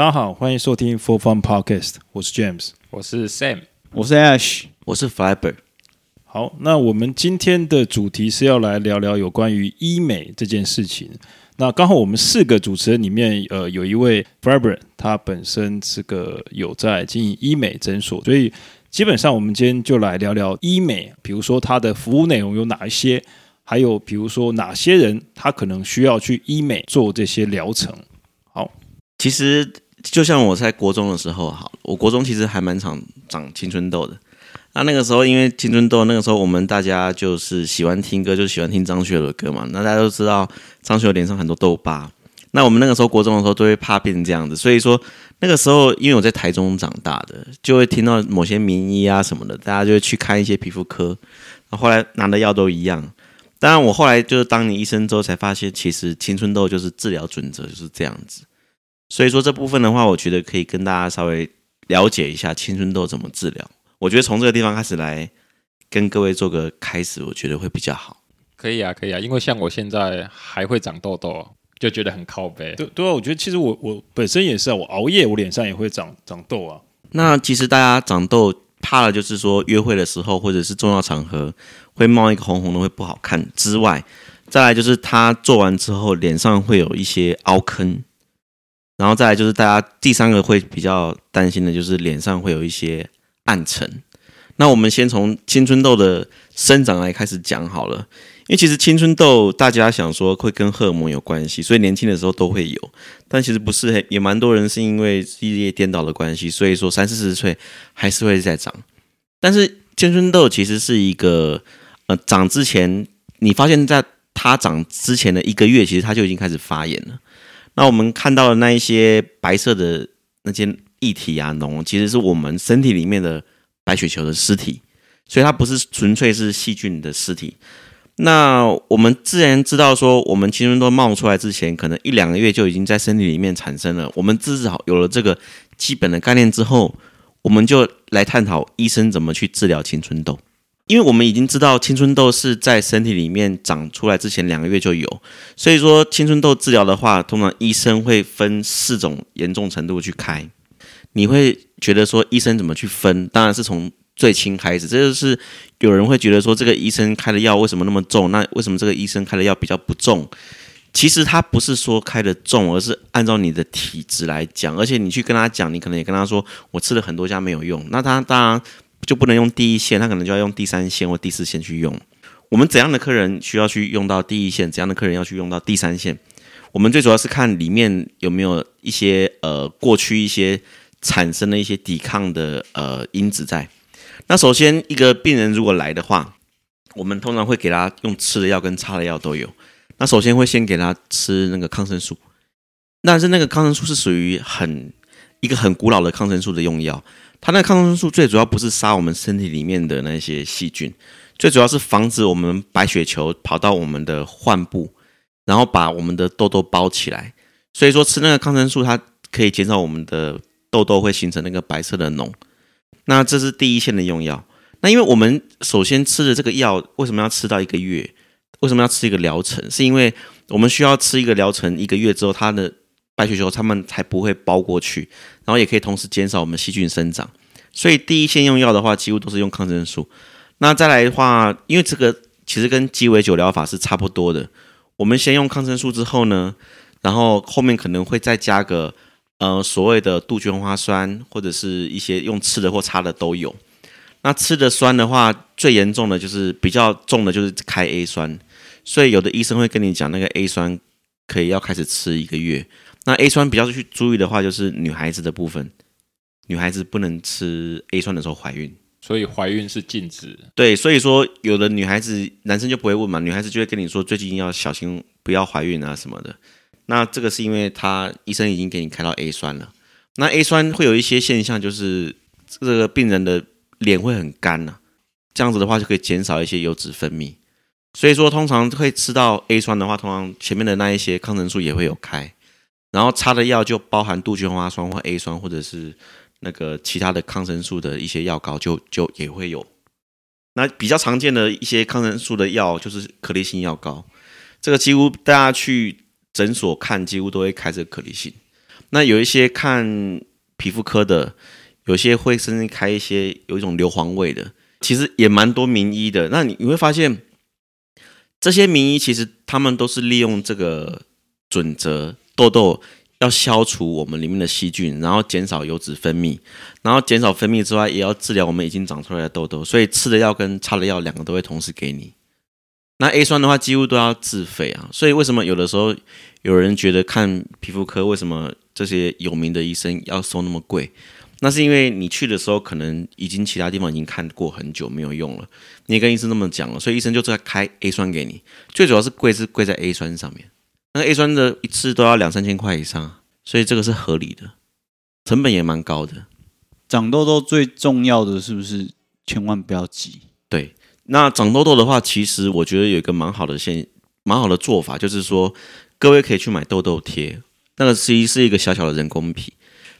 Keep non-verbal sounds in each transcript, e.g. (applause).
大家好，欢迎收听 For Fun Podcast，我是 James，我是 Sam，我是 Ash，我是 Fiber。好，那我们今天的主题是要来聊聊有关于医美这件事情。那刚好我们四个主持人里面，呃，有一位 Fiber，他本身是个有在经营医美诊所，所以基本上我们今天就来聊聊医美，比如说它的服务内容有哪一些，还有比如说哪些人他可能需要去医美做这些疗程。好，其实。就像我在国中的时候，好，我国中其实还蛮常长青春痘的。那那个时候，因为青春痘，那个时候我们大家就是喜欢听歌，就喜欢听张学友的歌嘛。那大家都知道张学友脸上很多痘疤。那我们那个时候国中的时候，都会怕变成这样子。所以说那个时候，因为我在台中长大的，就会听到某些名医啊什么的，大家就会去看一些皮肤科。那后来拿的药都一样。当然，我后来就是当你医生之后，才发现其实青春痘就是治疗准则就是这样子。所以说这部分的话，我觉得可以跟大家稍微了解一下青春痘怎么治疗。我觉得从这个地方开始来跟各位做个开始，我觉得会比较好。可以啊，可以啊，因为像我现在还会长痘痘，就觉得很靠背。对对啊，我觉得其实我我本身也是啊，我熬夜我脸上也会长长痘啊。那其实大家长痘怕的就是说约会的时候或者是重要场合会冒一个红红的会不好看之外，再来就是他做完之后脸上会有一些凹坑。然后再来就是大家第三个会比较担心的，就是脸上会有一些暗沉。那我们先从青春痘的生长来开始讲好了，因为其实青春痘大家想说会跟荷尔蒙有关系，所以年轻的时候都会有，但其实不是，也蛮多人是因为日夜颠倒的关系，所以说三四十岁还是会再长。但是青春痘其实是一个，呃，长之前你发现在它长之前的一个月，其实它就已经开始发炎了。那我们看到的那一些白色的那些液体啊，脓，其实是我们身体里面的白血球的尸体，所以它不是纯粹是细菌的尸体。那我们自然知道说，我们青春痘冒出来之前，可能一两个月就已经在身体里面产生了。我们至少有了这个基本的概念之后，我们就来探讨医生怎么去治疗青春痘。因为我们已经知道青春痘是在身体里面长出来之前两个月就有，所以说青春痘治疗的话，通常医生会分四种严重程度去开。你会觉得说医生怎么去分？当然是从最轻开始。这就是有人会觉得说这个医生开的药为什么那么重？那为什么这个医生开的药比较不重？其实他不是说开的重，而是按照你的体质来讲。而且你去跟他讲，你可能也跟他说我吃了很多家没有用。那他当然。就不能用第一线，他可能就要用第三线或第四线去用。我们怎样的客人需要去用到第一线，怎样的客人要去用到第三线？我们最主要是看里面有没有一些呃过去一些产生的一些抵抗的呃因子在。那首先一个病人如果来的话，我们通常会给他用吃的药跟擦的药都有。那首先会先给他吃那个抗生素，但是那个抗生素是属于很一个很古老的抗生素的用药。它那个抗生素最主要不是杀我们身体里面的那些细菌，最主要是防止我们白血球跑到我们的患部，然后把我们的痘痘包起来。所以说吃那个抗生素，它可以减少我们的痘痘会形成那个白色的脓。那这是第一线的用药。那因为我们首先吃的这个药为什么要吃到一个月？为什么要吃一个疗程？是因为我们需要吃一个疗程一个月之后，它的白血球它们才不会包过去。然后也可以同时减少我们细菌生长，所以第一线用药的话，几乎都是用抗生素。那再来的话，因为这个其实跟鸡尾酒疗法是差不多的，我们先用抗生素之后呢，然后后面可能会再加个呃所谓的杜鹃花酸，或者是一些用吃的或擦的都有。那吃的酸的话，最严重的就是比较重的就是开 A 酸，所以有的医生会跟你讲，那个 A 酸可以要开始吃一个月。那 A 酸比较去注意的话，就是女孩子的部分，女孩子不能吃 A 酸的时候怀孕，所以怀孕是禁止。对，所以说有的女孩子，男生就不会问嘛，女孩子就会跟你说，最近要小心，不要怀孕啊什么的。那这个是因为他医生已经给你开到 A 酸了。那 A 酸会有一些现象，就是这个病人的脸会很干呐，这样子的话就可以减少一些油脂分泌。所以说，通常会吃到 A 酸的话，通常前面的那一些抗生素也会有开。然后擦的药就包含杜鹃花酸或 A 酸，或者是那个其他的抗生素的一些药膏就，就也会有。那比较常见的一些抗生素的药就是可利性药膏，这个几乎大家去诊所看，几乎都会开这个可利性。那有一些看皮肤科的，有些会甚至开一些有一种硫磺味的，其实也蛮多名医的。那你你会发现，这些名医其实他们都是利用这个准则，痘痘要消除我们里面的细菌，然后减少油脂分泌，然后减少分泌之外，也要治疗我们已经长出来的痘痘。所以吃的药跟擦的药两个都会同时给你。那 A 酸的话几乎都要自费啊，所以为什么有的时候有人觉得看皮肤科为什么这些有名的医生要收那么贵？那是因为你去的时候可能已经其他地方已经看过很久没有用了，你也跟医生那么讲了，所以医生就在开 A 酸给你。最主要是贵是贵在 A 酸上面，那个 A 酸的一次都要两三千块以上，所以这个是合理的，成本也蛮高的。长痘痘最重要的是不是千万不要急？对。那长痘痘的话，其实我觉得有一个蛮好的现，蛮好的做法，就是说，各位可以去买痘痘贴，那个其实是一个小小的人工皮。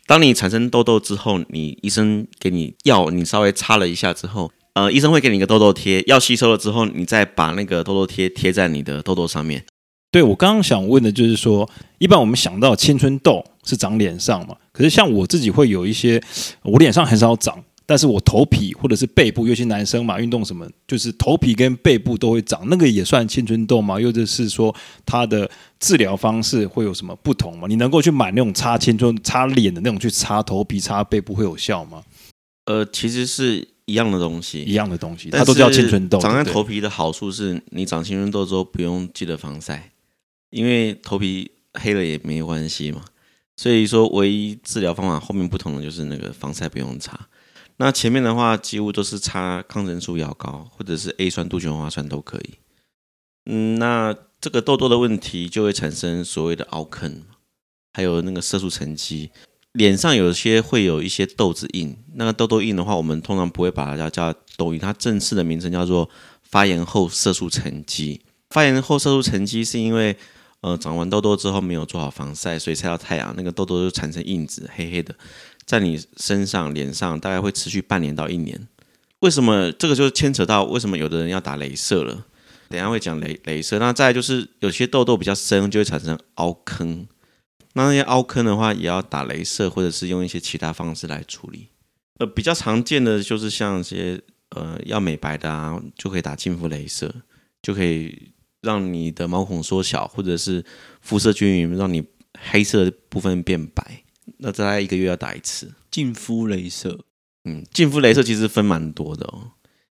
当你产生痘痘之后，你医生给你药，你稍微擦了一下之后，呃，医生会给你一个痘痘贴，药吸收了之后，你再把那个痘痘贴贴在你的痘痘上面。对，我刚刚想问的就是说，一般我们想到青春痘是长脸上嘛，可是像我自己会有一些，我脸上很少长。但是我头皮或者是背部，尤其男生嘛，运动什么，就是头皮跟背部都会长，那个也算青春痘吗？又者是说，它的治疗方式会有什么不同吗？你能够去买那种擦青春、擦脸的那种去擦头皮、擦背部会有效吗？呃，其实是一样的东西，一样的东西，它都叫青春痘。长在头皮的好处是你长青春痘之后不用记得防晒，因为头皮黑了也没关系嘛。所以说，唯一治疗方法后面不同的就是那个防晒不用擦。那前面的话几乎都是擦抗生素药膏，或者是 A 酸、杜鹃花酸都可以。嗯，那这个痘痘的问题就会产生所谓的凹坑，还有那个色素沉积。脸上有些会有一些痘子印，那个痘痘印的话，我们通常不会把它叫叫痘印，它正式的名称叫做发炎后色素沉积。发炎后色素沉积是因为呃长完痘痘之后没有做好防晒，所以晒到太阳，那个痘痘就产生印子，黑黑的。在你身上、脸上大概会持续半年到一年。为什么这个就牵扯到为什么有的人要打镭射了？等下会讲镭镭射。那再就是有些痘痘比较深，就会产生凹坑。那那些凹坑的话，也要打镭射，或者是用一些其他方式来处理。呃，比较常见的就是像一些呃要美白的啊，就可以打净肤镭射，就可以让你的毛孔缩小，或者是肤色均匀，让你黑色的部分变白。那大概一个月要打一次净肤镭射。嗯，净肤镭射其实分蛮多的哦，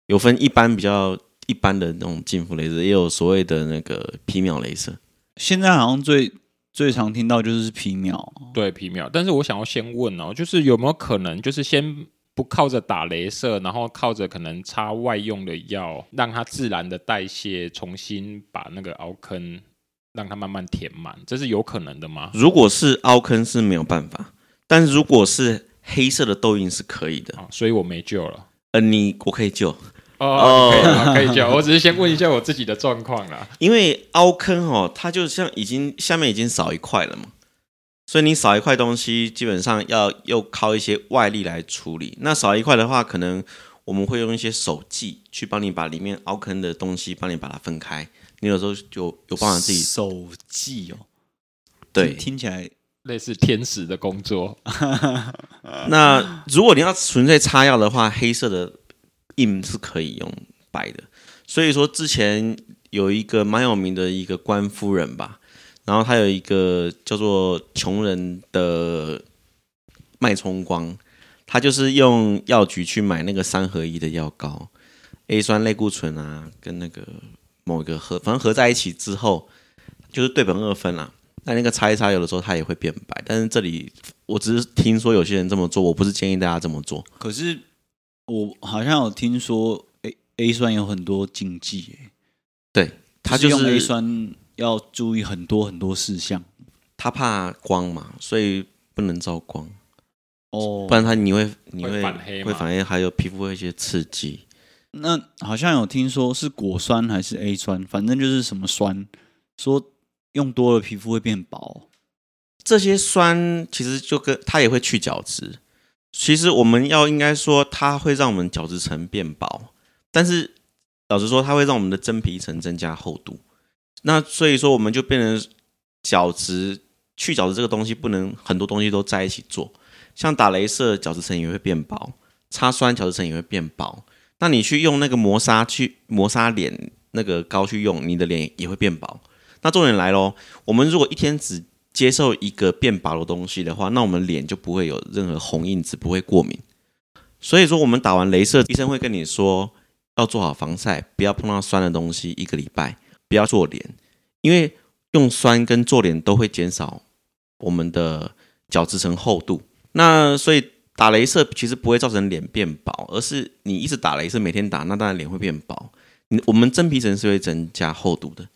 有分一般比较一般的那种净肤镭射，也有所谓的那个皮秒镭射。现在好像最最常听到就是皮秒，对皮秒。但是我想要先问哦，就是有没有可能，就是先不靠着打镭射，然后靠着可能擦外用的药，让它自然的代谢，重新把那个凹坑。让它慢慢填满，这是有可能的吗？如果是凹坑是没有办法，但是如果是黑色的痘印是可以的。哦，所以我没救了。呃，你我可以救哦，哦可以，可以救。我只是先问一下我自己的状况啦。因为凹坑哦，它就像已经下面已经少一块了嘛，所以你少一块东西，基本上要又靠一些外力来处理。那少一块的话，可能我们会用一些手技去帮你把里面凹坑的东西帮你把它分开。你有时候就有办法自己手技哦，对，听，起来类似天使的工作。(laughs) (laughs) 那如果你要纯粹擦药的话，黑色的印是可以用白的。所以说之前有一个蛮有名的一个官夫人吧，然后他有一个叫做穷人的脉冲光，他就是用药局去买那个三合一的药膏，A 酸类固醇啊，跟那个。某一个合，反正合在一起之后，就是对苯二酚啦。那那个擦一擦，有的时候它也会变白。但是这里我只是听说有些人这么做，我不是建议大家这么做。可是我好像有听说 A A 酸有很多禁忌，欸，对，它就用 A 酸要注意很多很多事项。它怕光嘛，所以不能照光。哦，不然它你会你会会反黑，会反黑，还有皮肤会一些刺激。那好像有听说是果酸还是 A 酸，反正就是什么酸，说用多了皮肤会变薄。这些酸其实就跟它也会去角质。其实我们要应该说它会让我们角质层变薄，但是老实说它会让我们的真皮层增加厚度。那所以说我们就变成角质去角质这个东西不能很多东西都在一起做，像打雷射，角质层也会变薄；擦酸，角质层也会变薄。那你去用那个磨砂去磨砂脸那个膏去用，你的脸也会变薄。那重点来喽，我们如果一天只接受一个变薄的东西的话，那我们脸就不会有任何红印子，不会过敏。所以说，我们打完镭射，医生会跟你说要做好防晒，不要碰到酸的东西，一个礼拜不要做脸，因为用酸跟做脸都会减少我们的角质层厚度。那所以。打镭射其实不会造成脸变薄，而是你一直打镭射，每天打，那当然脸会变薄。你我们真皮层是会增加厚度的，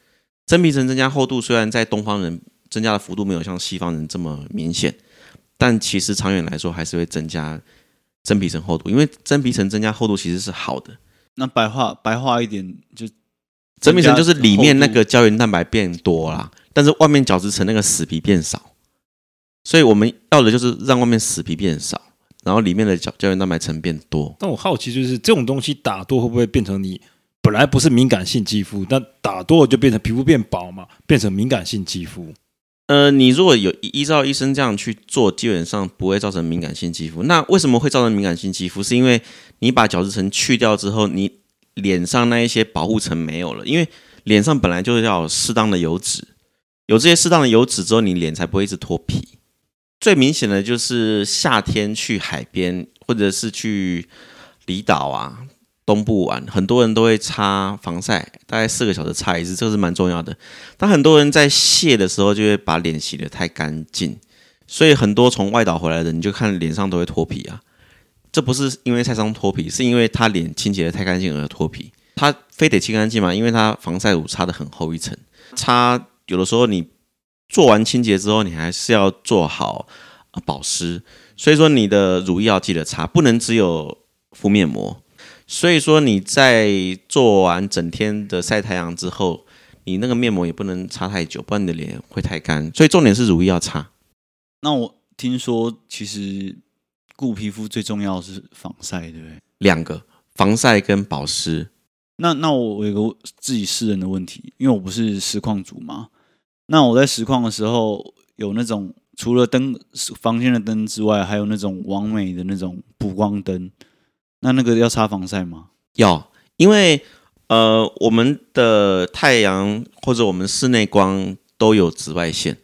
真皮层增加厚度，虽然在东方人增加的幅度没有像西方人这么明显，但其实长远来说还是会增加真皮层厚度，因为真皮层增加厚度其实是好的。那白话白话一点，就真皮层就是里面那个胶原蛋白变多啦，但是外面角质层那个死皮变少，所以我们要的就是让外面死皮变少。然后里面的胶胶原蛋白层变多，但我好奇就是这种东西打多会不会变成你本来不是敏感性肌肤，但打多了就变成皮肤变薄嘛，变成敏感性肌肤？呃，你如果有依照医生这样去做，基本上不会造成敏感性肌肤。那为什么会造成敏感性肌肤？是因为你把角质层去掉之后，你脸上那一些保护层没有了，因为脸上本来就是要适当的油脂，有这些适当的油脂之后，你脸才不会一直脱皮。最明显的就是夏天去海边，或者是去离岛啊、东部玩，很多人都会擦防晒，大概四个小时擦一次，这是蛮重要的。但很多人在卸的时候就会把脸洗得太干净，所以很多从外岛回来的，你就看脸上都会脱皮啊。这不是因为晒伤脱皮，是因为他脸清洁得太干净而脱皮。他非得清干净嘛？因为他防晒乳擦得很厚一层，擦有的时候你。做完清洁之后，你还是要做好保湿，所以说你的乳液要记得擦，不能只有敷面膜。所以说你在做完整天的晒太阳之后，你那个面膜也不能擦太久，不然你的脸会太干。所以重点是乳液要擦。那我听说，其实顾皮肤最重要的是防晒，对不对？两个，防晒跟保湿。那那我有个自己私人的问题，因为我不是实况主嘛。那我在实况的时候，有那种除了灯房间的灯之外，还有那种完美的那种补光灯。那那个要擦防晒吗？要，因为呃，我们的太阳或者我们室内光都有紫外线。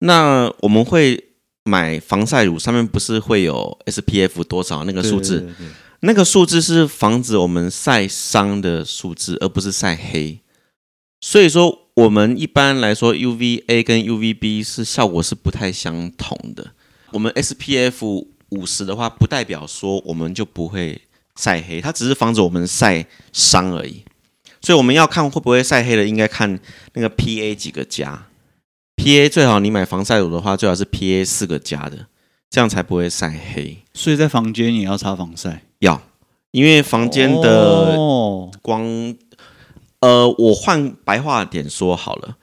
那我们会买防晒乳，上面不是会有 SPF 多少那个数字？对对对对。那个数字是防止我们晒伤的数字，而不是晒黑。所以说。我们一般来说，UVA 跟 UVB 是效果是不太相同的。我们 SPF 五十的话，不代表说我们就不会晒黑，它只是防止我们晒伤而已。所以我们要看会不会晒黑的，应该看那个 PA 几个加。PA 最好你买防晒乳的话，最好是 PA 四个加的，这样才不会晒黑。所以在房间也要擦防晒？要，因为房间的光。哦呃，我换白话点说好了，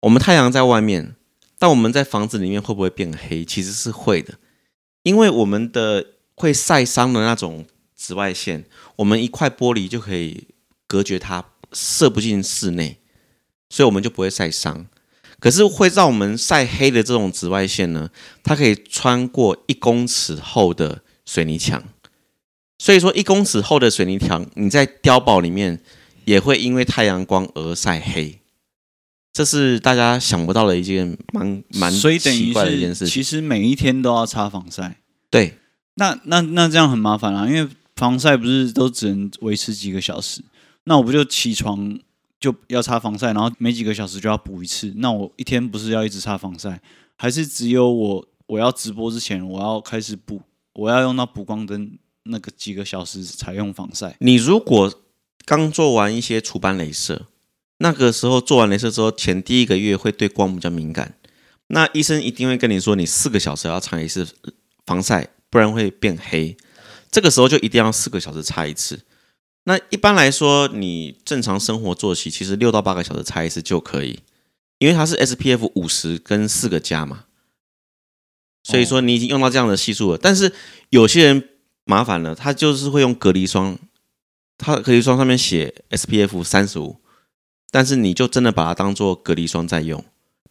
我们太阳在外面，但我们在房子里面会不会变黑？其实是会的，因为我们的会晒伤的那种紫外线，我们一块玻璃就可以隔绝它，射不进室内，所以我们就不会晒伤。可是会让我们晒黑的这种紫外线呢，它可以穿过一公尺厚的水泥墙，所以说一公尺厚的水泥墙，你在碉堡里面。也会因为太阳光而晒黑，这是大家想不到的一件蛮蛮奇怪的一件事。其实每一天都要擦防晒。对，那那那这样很麻烦啊，因为防晒不是都只能维持几个小时？那我不就起床就要擦防晒，然后每几个小时就要补一次？那我一天不是要一直擦防晒？还是只有我我要直播之前我要开始补，我要用到补光灯那个几个小时才用防晒？你如果刚做完一些除斑镭射，那个时候做完镭射之后，前第一个月会对光比较敏感。那医生一定会跟你说，你四个小时要擦一次防晒，不然会变黑。这个时候就一定要四个小时擦一次。那一般来说，你正常生活作息其实六到八个小时擦一次就可以，因为它是 SPF 五十跟四个加嘛。所以说你已经用到这样的系数了。但是有些人麻烦了，他就是会用隔离霜。它隔离霜上面写 SPF 三十五，但是你就真的把它当做隔离霜在用，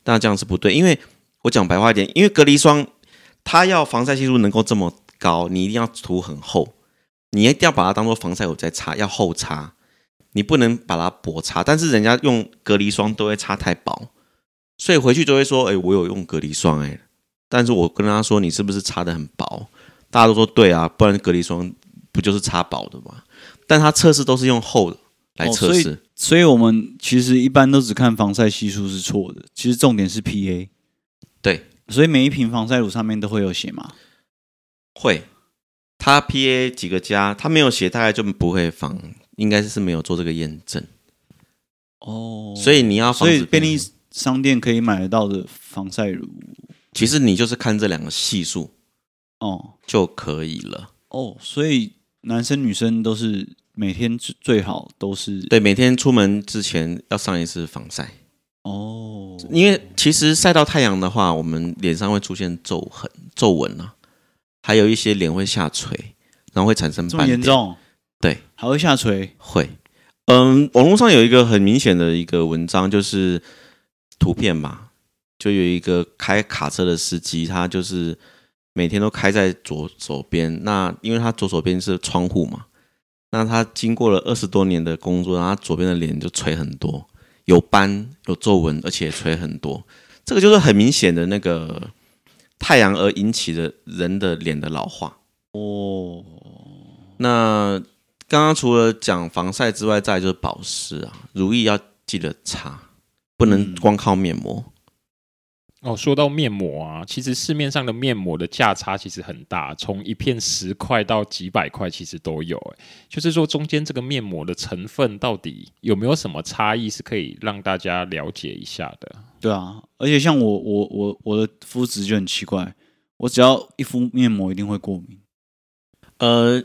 那这样是不对，因为我讲白话一点，因为隔离霜它要防晒系数能够这么高，你一定要涂很厚，你一定要把它当做防晒乳再擦，要厚擦，你不能把它薄擦。但是人家用隔离霜都会擦太薄，所以回去就会说：“哎，我有用隔离霜哎。”但是我跟他说：“你是不是擦的很薄？”大家都说：“对啊，不然隔离霜不就是擦薄的吗？”但他测试都是用厚的来测试。哦所以我们其实一般都只看防晒系数是错的，其实重点是 PA。对，所以每一瓶防晒乳上面都会有写吗？会，它 PA 几个加，它没有写，大概就不会防，应该是没有做这个验证。哦，所以你要防，所以便利商店可以买得到的防晒乳，其实你就是看这两个系数哦就可以了。哦，所以男生女生都是。每天最最好都是对，每天出门之前要上一次防晒哦，因为其实晒到太阳的话，我们脸上会出现皱痕、皱纹啊，还有一些脸会下垂，然后会产生斑点。这么严重？对，还会下垂？会。嗯，网络上有一个很明显的一个文章，就是图片嘛，就有一个开卡车的司机，他就是每天都开在左手边，那因为他左手边是窗户嘛。那他经过了二十多年的工作，然后他左边的脸就垂很多，有斑、有皱纹，而且垂很多。这个就是很明显的那个太阳而引起的人的脸的老化。哦，那刚刚除了讲防晒之外，再就是保湿啊，乳液要记得擦，不能光靠面膜。嗯哦，说到面膜啊，其实市面上的面膜的价差其实很大，从一片十块到几百块，其实都有。哎，就是说中间这个面膜的成分到底有没有什么差异，是可以让大家了解一下的。对啊，而且像我我我我的肤质就很奇怪，我只要一敷面膜一定会过敏。呃，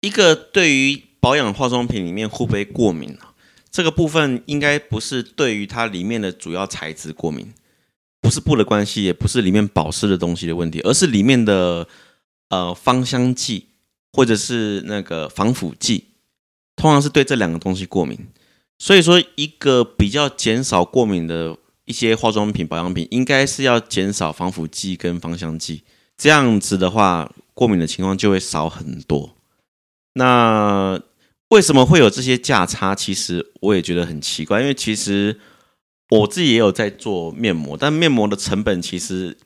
一个对于保养化妆品里面会不会过敏啊？这个部分应该不是对于它里面的主要材质过敏。不是布的关系，也不是里面保湿的东西的问题，而是里面的呃芳香剂或者是那个防腐剂，通常是对这两个东西过敏。所以说，一个比较减少过敏的一些化妆品、保养品，应该是要减少防腐剂跟芳香剂，这样子的话，过敏的情况就会少很多。那为什么会有这些价差？其实我也觉得很奇怪，因为其实。我自己也有在做面膜，但面膜的成本其实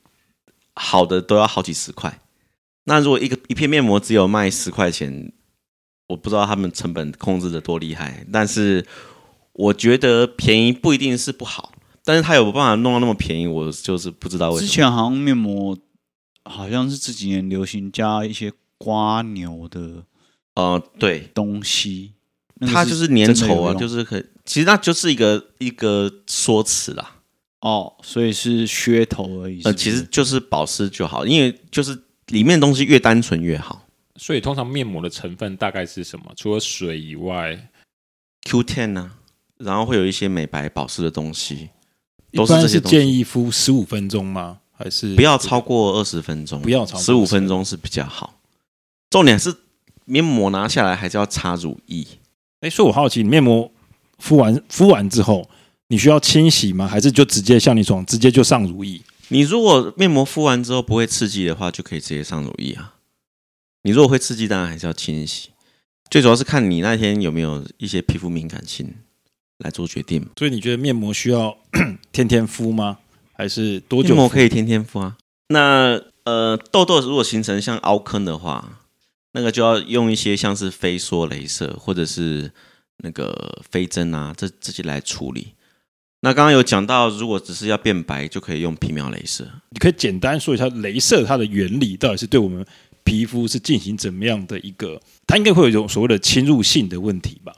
好的都要好几十块。那如果一个一片面膜只有卖十块钱，我不知道他们成本控制的多厉害。但是我觉得便宜不一定是不好，但是他有办法弄到那么便宜，我就是不知道为什么。之前好像面膜好像是这几年流行加一些刮牛的，呃，对，东西。它就是粘稠啊，就是很，其实那就是一个一个说辞啦。哦，所以是噱头而已是不是？呃，其实就是保湿就好，因为就是里面的东西越单纯越好。所以通常面膜的成分大概是什么？除了水以外，Q10 呢，然后会有一些美白保湿的东西。一般是建议敷十五分钟吗？还是不要超过二十分钟？不要超过十五分钟是比较好。重点是面膜拿下来还是要擦乳液。哎，所以我好奇，你面膜敷完敷完之后，你需要清洗吗？还是就直接像你说，直接就上乳液？你如果面膜敷完之后不会刺激的话，就可以直接上乳液啊。你如果会刺激，当然还是要清洗。最主要是看你那天有没有一些皮肤敏感性来做决定。所以你觉得面膜需要 (coughs) 天天敷吗？还是多久？面膜可以天天敷啊。那呃，痘痘如果形成像凹坑的话。那个就要用一些像是飞梭镭射或者是那个飞针啊，这这些来处理。那刚刚有讲到，如果只是要变白，就可以用皮秒镭射。你可以简单说一下镭射它的原理，到底是对我们皮肤是进行怎么样的一个？它应该会有一种所谓的侵入性的问题吧？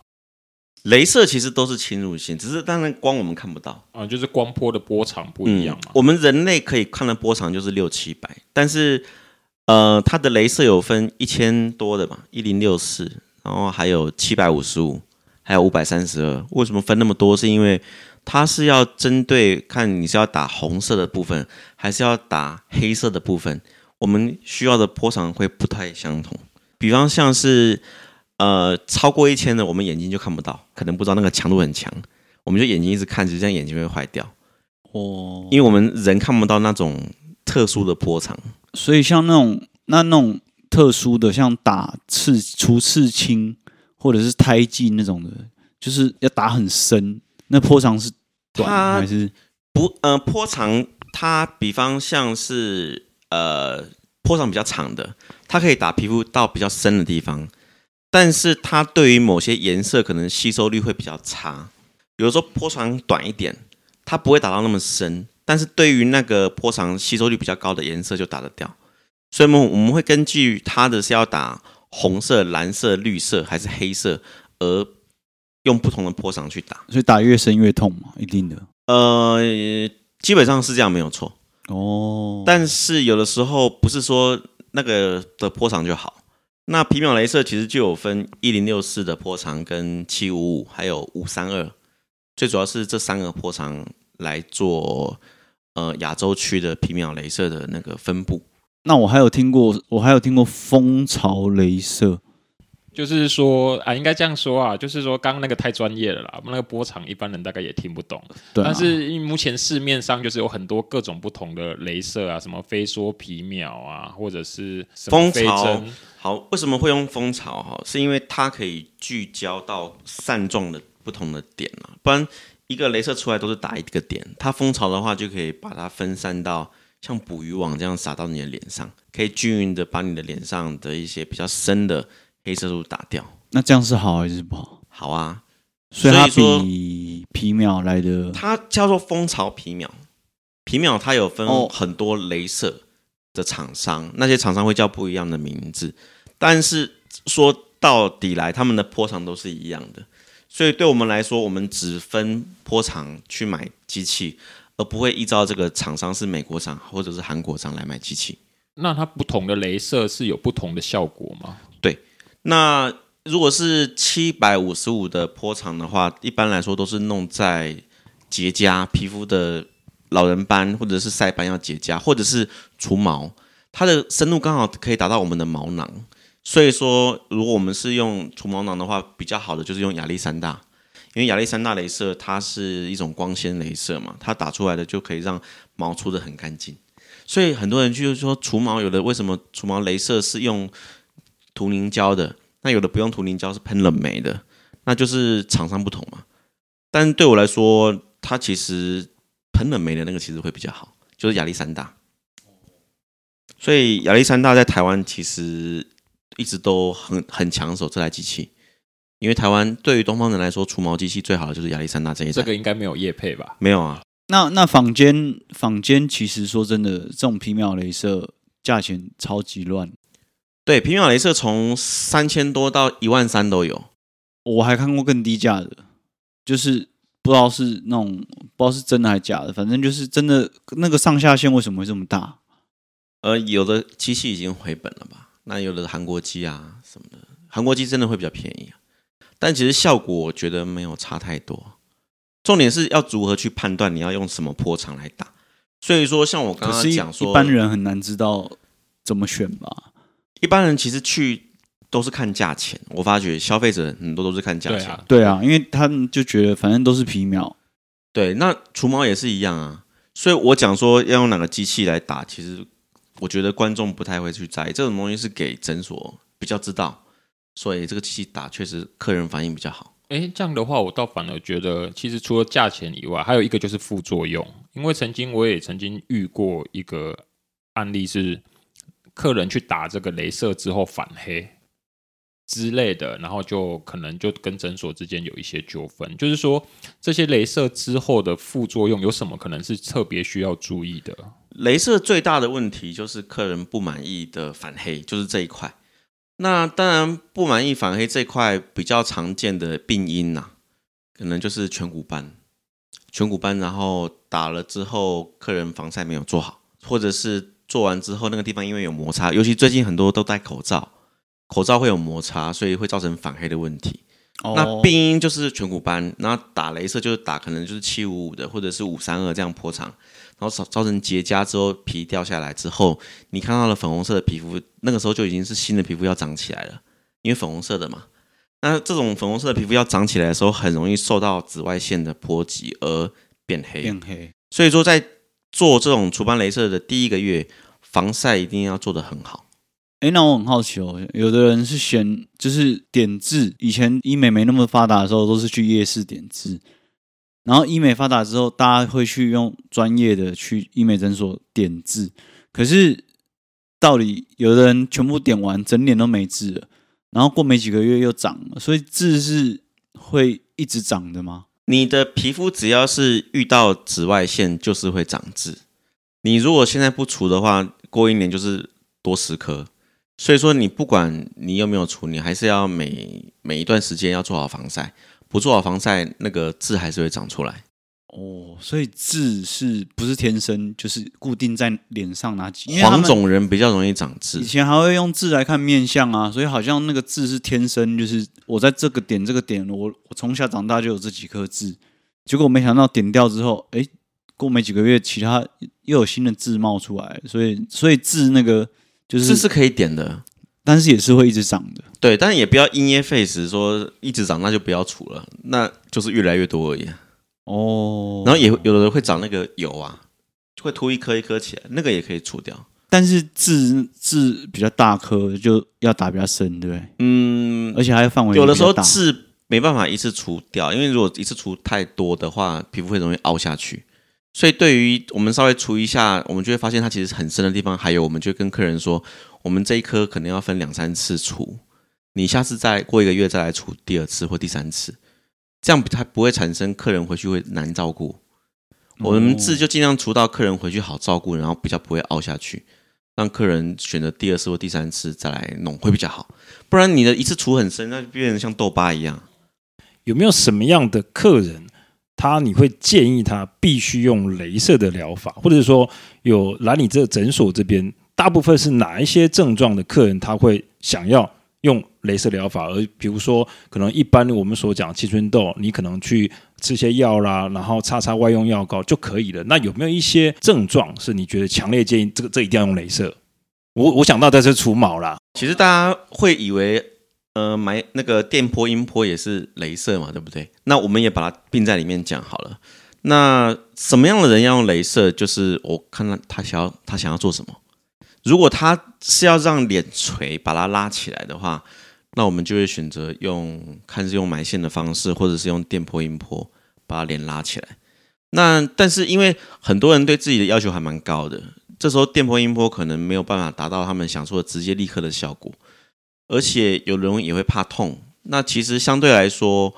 镭射其实都是侵入性，只是当然光我们看不到啊，就是光波的波长不一样嘛。嗯，我们人类可以看的波长就是六七百，但是。呃，它的镭射有分一千多的嘛，一零六四，然后还有七百五十五，还有五百三十二。为什么分那么多？是因为它是要针对看你是要打红色的部分，还是要打黑色的部分，我们需要的波长会不太相同。比方像是呃超过一千的，我们眼睛就看不到，可能不知道那个强度很强，我们就眼睛一直看，其实这样眼睛会坏掉。哦，因为我们人看不到那种特殊的波长，所以像那种那那种特殊的，像打刺、除刺青或者是胎记那种的，就是要打很深，那波长是短还是？不呃波长，它比方像是呃波长比较长的，它可以打皮肤到比较深的地方，但是它对于某些颜色可能吸收率会比较差。有的时候波长短一点，它不会打到那么深，但是对于那个波长吸收率比较高的颜色就打得掉。所以，我们我们会根据它的是要打红色、蓝色、绿色还是黑色，而用不同的波长去打。所以打越深越痛嘛？一定的呃，基本上是这样，没有错。哦。但是有的时候不是说那个的波长就好。那皮秒镭射其实就有分一零六四的波长跟七五五，还有五三二。最主要是这三个波长来做呃亚洲区的皮秒镭射的那个分布。那我还有听过，我还有听过蜂巢镭射，就是说啊，应该这样说啊，就是说刚刚那个太专业了啦，那个波长一般人大概也听不懂。对啊，但是因为目前市面上就是有很多各种不同的镭射啊，什么飞梭皮秒啊，或者是蜂巢。好，为什么会用蜂巢？哈，是因为它可以聚焦到散状的。不同的点啊，不然一个镭射出来都是打一个点。它蜂巢的话，就可以把它分散到像捕鱼网这样撒到你的脸上，可以均匀的把你的脸上的一些比较深的黑色素打掉。那这样是好还是不好？好啊，所以它比皮秒来的，它叫做蜂巢皮秒。皮秒它有分很多镭射的厂商，哦、那些厂商会叫不一样的名字，但是说到底来，他们的波长都是一样的。所以对我们来说，我们只分波长去买机器，而不会依照这个厂商是美国厂或者是韩国厂来买机器。那它不同的镭射是有不同的效果吗？对，那如果是七百五十五的波长的话，一般来说都是弄在结痂皮肤的老人斑或者是晒斑要结痂，或者是除毛，它的深度刚好可以达到我们的毛囊。所以说，如果我们是用除毛囊的话，比较好的就是用亚历山大，因为亚历山大镭射它是一种光纤镭射嘛，它打出来的就可以让毛出得很干净。所以很多人就是说除毛，有的为什么除毛镭射是用涂凝胶的，那有的不用涂凝胶是喷冷媒的，那就是厂商不同嘛。但对我来说，它其实喷冷媒的那个其实会比较好，就是亚历山大。所以亚历山大在台湾其实。一直都很很抢手这台机器，因为台湾对于东方人来说，除毛机器最好的就是亚历山大这一台。这个应该没有业配吧？没有啊。那那坊间坊间其实说真的，这种皮秒镭射价钱超级乱。对，皮秒镭射从三千多到一万三都有。我还看过更低价的，就是不知道是那种不知道是真的还是假的，反正就是真的那个上下限为什么会这么大？呃，有的机器已经回本了吧？那有的韩国机啊什么的，韩国机真的会比较便宜啊，但其实效果我觉得没有差太多。重点是要如何去判断你要用什么波长来打。所以说，像我刚刚讲说，一般人很难知道怎么选吧。一般人其实去都是看价钱，我发觉消费者很多都是看价钱。对啊，对啊，因为他们就觉得反正都是皮秒。对，那除毛也是一样啊。所以我讲说要用哪个机器来打，其实。我觉得观众不太会去在意这种东西，是给诊所比较知道，所以这个机器打确实客人反应比较好。诶，这样的话，我倒反而觉得，其实除了价钱以外，还有一个就是副作用。因为曾经我也曾经遇过一个案例，是客人去打这个镭射之后反黑之类的，然后就可能就跟诊所之间有一些纠纷。就是说，这些镭射之后的副作用有什么可能是特别需要注意的？雷射最大的问题就是客人不满意的反黑，就是这一块。那当然不满意反黑这一块比较常见的病因呐、啊，可能就是颧骨斑。颧骨斑，然后打了之后，客人防晒没有做好，或者是做完之后那个地方因为有摩擦，尤其最近很多都戴口罩，口罩会有摩擦，所以会造成反黑的问题。Oh. 那病因就是颧骨斑，然后打镭射就是打可能就是七五五的或者是五三二这样波长。然后造造成结痂之后，皮掉下来之后，你看到了粉红色的皮肤，那个时候就已经是新的皮肤要长起来了，因为粉红色的嘛。那这种粉红色的皮肤要长起来的时候，很容易受到紫外线的波及而变黑。变黑。所以说在做这种除斑镭射的第一个月，防晒一定要做得很好。哎，那我很好奇哦，有的人是选就是点痣，以前医美没那么发达的时候，都是去夜市点痣。然后医美发达之后，大家会去用专业的去医美诊所点痣。可是到底有的人全部点完，整脸都没痣了，然后过没几个月又长了，所以痣是会一直长的吗？你的皮肤只要是遇到紫外线，就是会长痣。你如果现在不除的话，过一年就是多十颗。所以说，你不管你有没有除，你还是要每每一段时间要做好防晒。不做好防晒，那个痣还是会长出来。哦，所以痣是不是天生就是固定在脸上哪几？黄种人比较容易长痣。以前还会用痣来看面相啊，所以好像那个痣是天生，就是我在这个点这个点，我我从小长大就有这几颗痣。结果我没想到点掉之后，哎，过没几个月，其他又有新的痣冒出来，所以所以痣那个。就是痣是可以点的，但是也是会一直长的。对，但是也不要因噎废食，说一直长那就不要除了，那就是越来越多而已。哦，然后也有的人会长那个油啊，就会凸一颗一颗起来，那个也可以除掉。但是痣痣比较大颗，就要打比较深，对不对？嗯，而且还有范围。有的时候痣没办法一次除掉，因为如果一次除太多的话，皮肤会容易凹下去。所以，对于我们稍微除一下，我们就会发现它其实很深的地方。还有，我们就跟客人说，我们这一颗可能要分两三次除，你下次再过一个月再来除第二次或第三次，这样它不会产生客人回去会难照顾。我们痣就尽量除到客人回去好照顾，然后比较不会凹下去，让客人选择第二次或第三次再来弄会比较好。不然你的一次除很深，那就变成像痘疤一样。有没有什么样的客人？他你会建议他必须用镭射的疗法，或者是说有来你这诊所这边，大部分是哪一些症状的客人他会想要用镭射疗法？而比如说，可能一般我们所讲青春痘，你可能去吃些药啦，然后擦擦外用药膏就可以了。那有没有一些症状是你觉得强烈建议这个这一定要用镭射？我我想到的是除毛啦。其实大家会以为。呃，埋那个电波、音波也是镭射嘛，对不对？那我们也把它并在里面讲好了。那什么样的人要用镭射？就是我看看他想要他想要做什么。如果他是要让脸垂，把它拉起来的话，那我们就会选择用看是用埋线的方式，或者是用电波、音波把脸拉起来。那但是因为很多人对自己的要求还蛮高的，这时候电波、音波可能没有办法达到他们想说的直接立刻的效果。而且有人也会怕痛，那其实相对来说，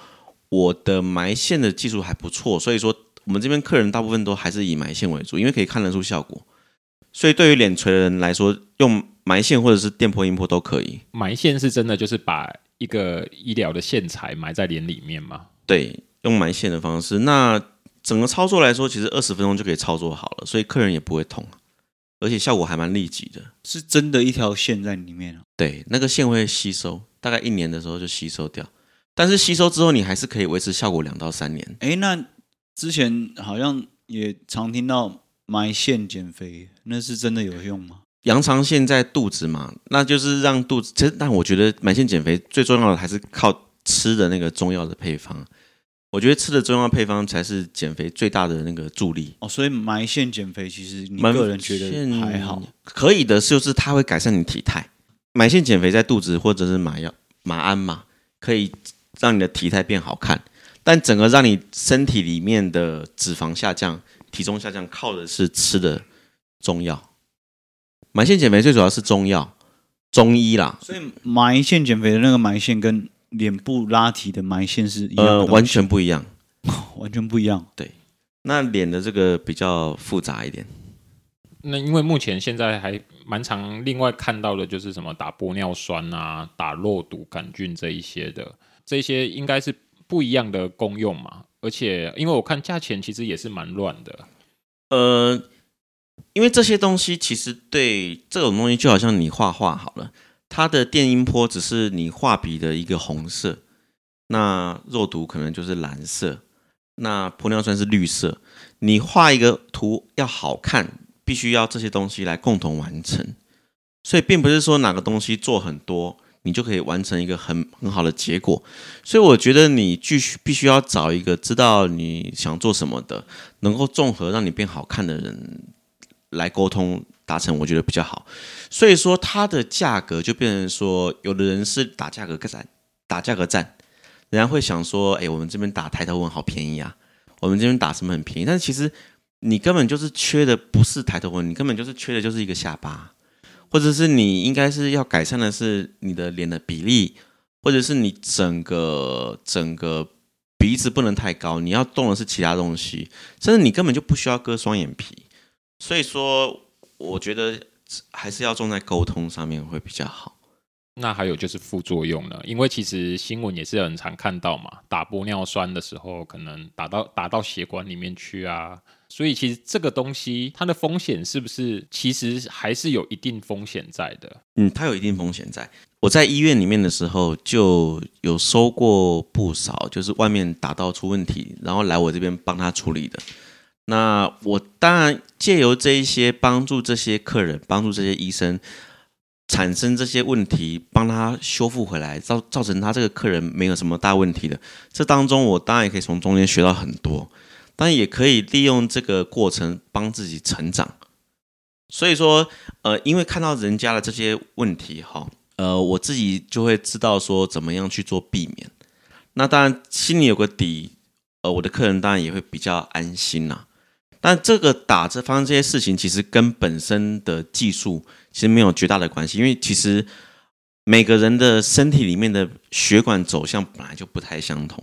我的埋线的技术还不错，所以说我们这边客人大部分都还是以埋线为主，因为可以看得出效果。所以对于脸垂的人来说，用埋线或者是电波、音波都可以。埋线是真的就是把一个医疗的线材埋在脸里面吗？对，用埋线的方式。那整个操作来说，其实二十分钟就可以操作好了，所以客人也不会痛。而且效果还蛮立即的，是真的一条线在里面。对，那个线会吸收，大概一年的时候就吸收掉。但是吸收之后，你还是可以维持效果两到三年。哎，那之前好像也常听到埋线减肥，那是真的有用吗？羊肠线在肚子嘛，那就是让肚子。其实，但我觉得埋线减肥最重要的还是靠吃的那个中药的配方。我觉得吃的中药配方才是减肥最大的那个助力哦，所以埋线减肥其实你个人觉得还好，可以的，就是它会改善你体态。埋线减肥在肚子或者是麻药、麻鞍嘛，可以让你的体态变好看，但整个让你身体里面的脂肪下降、体重下降，靠的是吃的中药。埋线减肥最主要是中药、中医啦，所以埋线减肥的那个埋线跟。脸部拉提的埋线是一样的，呃，完全不一样，(laughs) 完全不一样。对，那脸的这个比较复杂一点。那因为目前现在还蛮常另外看到的就是什么打玻尿酸啊、打肉毒杆菌这一些的，这些应该是不一样的功用嘛。而且因为我看价钱其实也是蛮乱的。呃，因为这些东西其实对这种东西就好像你画画好了。它的电音波只是你画笔的一个红色，那肉毒可能就是蓝色，那玻尿酸是绿色。你画一个图要好看，必须要这些东西来共同完成。所以并不是说哪个东西做很多，你就可以完成一个很很好的结果。所以我觉得你继续必须要找一个知道你想做什么的，能够综合让你变好看的人来沟通达成，我觉得比较好。所以说它的价格就变成说，有的人是打价格战，打价格战，人家会想说，哎，我们这边打抬头纹好便宜啊，我们这边打什么很便宜，但其实。你根本就是缺的不是抬头纹，你根本就是缺的就是一个下巴，或者是你应该是要改善的是你的脸的比例，或者是你整个整个鼻子不能太高，你要动的是其他东西，甚至你根本就不需要割双眼皮。所以说，我觉得还是要重在沟通上面会比较好。那还有就是副作用了，因为其实新闻也是很常看到嘛，打玻尿酸的时候可能打到打到血管里面去啊。所以其实这个东西它的风险是不是其实还是有一定风险在的？嗯，它有一定风险在。我在医院里面的时候就有收过不少，就是外面打到出问题，然后来我这边帮他处理的。那我当然借由这一些帮助这些客人，帮助这些医生产生这些问题，帮他修复回来，造造成他这个客人没有什么大问题的。这当中我当然也可以从中间学到很多。但也可以利用这个过程帮自己成长，所以说，呃，因为看到人家的这些问题，哈，呃，我自己就会知道说怎么样去做避免。那当然心里有个底，呃，我的客人当然也会比较安心呐。但这个打这方这些事情，其实跟本身的技术其实没有绝大的关系，因为其实每个人的身体里面的血管走向本来就不太相同。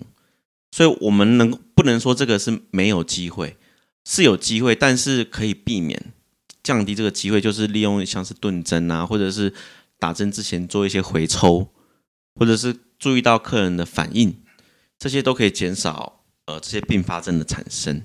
所以，我们能不能说这个是没有机会？是有机会，但是可以避免降低这个机会，就是利用像是钝针啊，或者是打针之前做一些回抽，或者是注意到客人的反应，这些都可以减少呃这些并发症的产生。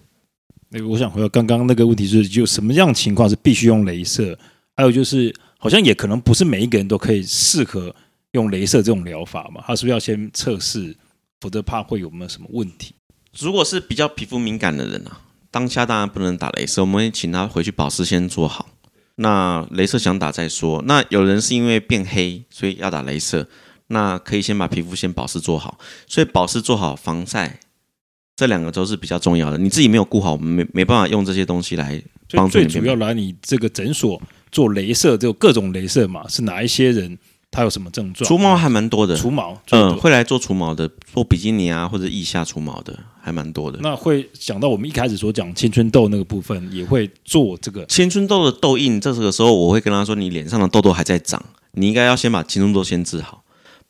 那个我想回到刚刚那个问题，就是就什么样的情况是必须用镭射？还有就是，好像也可能不是每一个人都可以适合用镭射这种疗法嘛？他是不是要先测试？否则怕会有没有什么问题？如果是比较皮肤敏感的人啊，当下当然不能打镭射，我们会请他回去保湿先做好。那镭射想打再说。那有人是因为变黑，所以要打镭射，那可以先把皮肤先保湿做好。所以保湿做好，防晒这两个都是比较重要的。你自己没有顾好，我们没没办法用这些东西来帮助你。最主要来你这个诊所做镭射，就各种镭射嘛，是哪一些人？他有什么症状？除毛还蛮多的，除毛，嗯，会来做除毛的，做比基尼啊或者腋下除毛的还蛮多的。那会想到我们一开始所讲青春痘那个部分，也会做这个青春痘的痘印。这个时候我会跟他说，你脸上的痘痘还在长，你应该要先把青春痘先治好，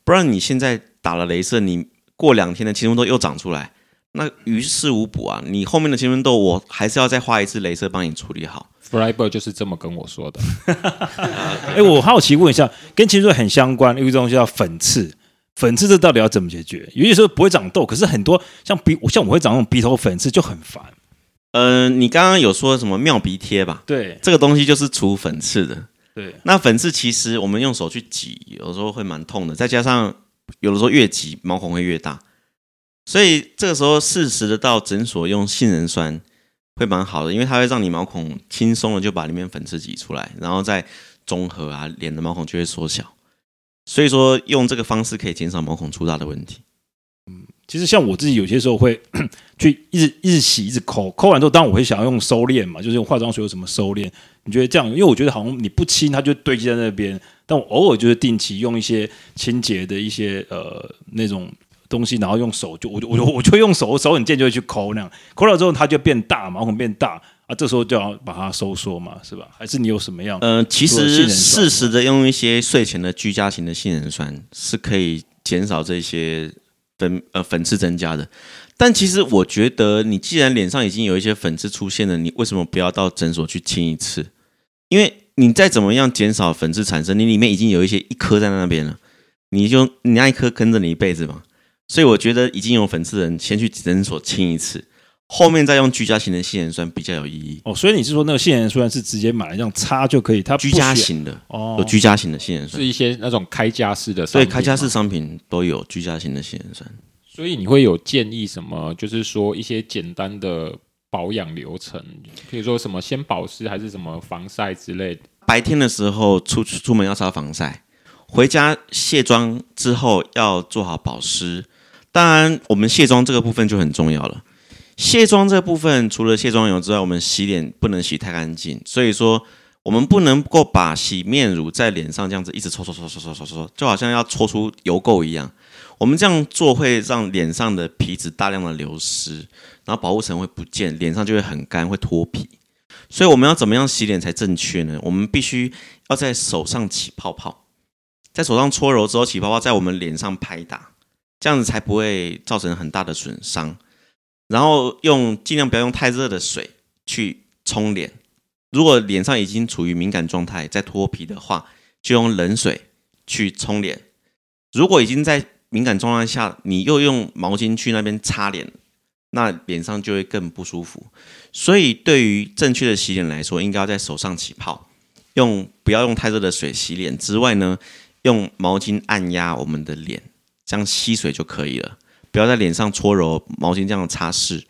不然你现在打了镭射，你过两天的青春痘又长出来，那于事无补啊！你后面的青春痘，我还是要再花一次镭射帮你处理好。Fiber 就是这么跟我说的。(laughs) 哎，我好奇问一下，跟青春痘很相关，有一种东西叫粉刺，粉刺这到底要怎么解决？有些时候不会长痘，可是很多像鼻，像我会长那种鼻头粉刺就很烦。嗯、呃，你刚刚有说什么妙鼻贴吧？对，这个东西就是除粉刺的。对，那粉刺其实我们用手去挤，有时候会蛮痛的，再加上有的时候越挤毛孔会越大，所以这个时候适时的到诊所用杏仁酸。会蛮好的，因为它会让你毛孔轻松的就把里面粉刺挤出来，然后再中和啊，脸的毛孔就会缩小。所以说用这个方式可以减少毛孔粗大的问题。嗯，其实像我自己有些时候会 (clears throat) 去一直一直洗，一直抠，抠完之后，当然我会想要用收敛嘛，就是用化妆水有什么收敛？你觉得这样？因为我觉得好像你不清，它就堆积在那边。但我偶尔就是定期用一些清洁的一些呃那种。东西，然后用手就我就我就我就用手手很贱就会去抠那样，抠了之后它就变大，毛孔变大啊，这时候就要把它收缩嘛，是吧？还是你有什么样？呃，其实适时的用一些睡前的居家型的杏仁酸是可以减少这些粉呃粉刺增加的。但其实我觉得，你既然脸上已经有一些粉刺出现了，你为什么不要到诊所去清一次？因为你再怎么样减少粉刺产生，你里面已经有一些一颗在那边了，你就你那一颗跟着你一辈子嘛。所以我觉得已经有粉刺的人先去诊所清一次，后面再用居家型的杏仁酸比较有意义。哦，所以你是说那个杏仁酸是直接买来这样擦就可以？它居家型的哦，有居家型的杏仁酸，是一些那种开家式的，所以开家式商品都有居家型的杏仁酸。所以你会有建议什么？就是说一些简单的保养流程，比如说什么先保湿还是什么防晒之类的？白天的时候出出门要擦防晒。回家卸妆之后要做好保湿。当然，我们卸妆这个部分就很重要了。卸妆这部分，除了卸妆油之外，我们洗脸不能洗太干净。所以说，我们不能够把洗面乳在脸上这样子一直搓搓搓搓搓搓搓，就好像要搓出油垢一样。我们这样做会让脸上的皮脂大量的流失，然后保护层会不见，脸上就会很干，会脱皮。所以我们要怎么样洗脸才正确呢？我们必须要在手上起泡泡，在手上搓揉之后起泡泡，在我们脸上拍打。这样子才不会造成很大的损伤，然后用尽量不要用太热的水去冲脸。如果脸上已经处于敏感状态，在脱皮的话，就用冷水去冲脸。如果已经在敏感状态下，你又用毛巾去那边擦脸，那脸上就会更不舒服。所以，对于正确的洗脸来说，应该要在手上起泡，用不要用太热的水洗脸之外呢，用毛巾按压我们的脸。这样吸水就可以了，不要在脸上搓揉，毛巾这样擦拭。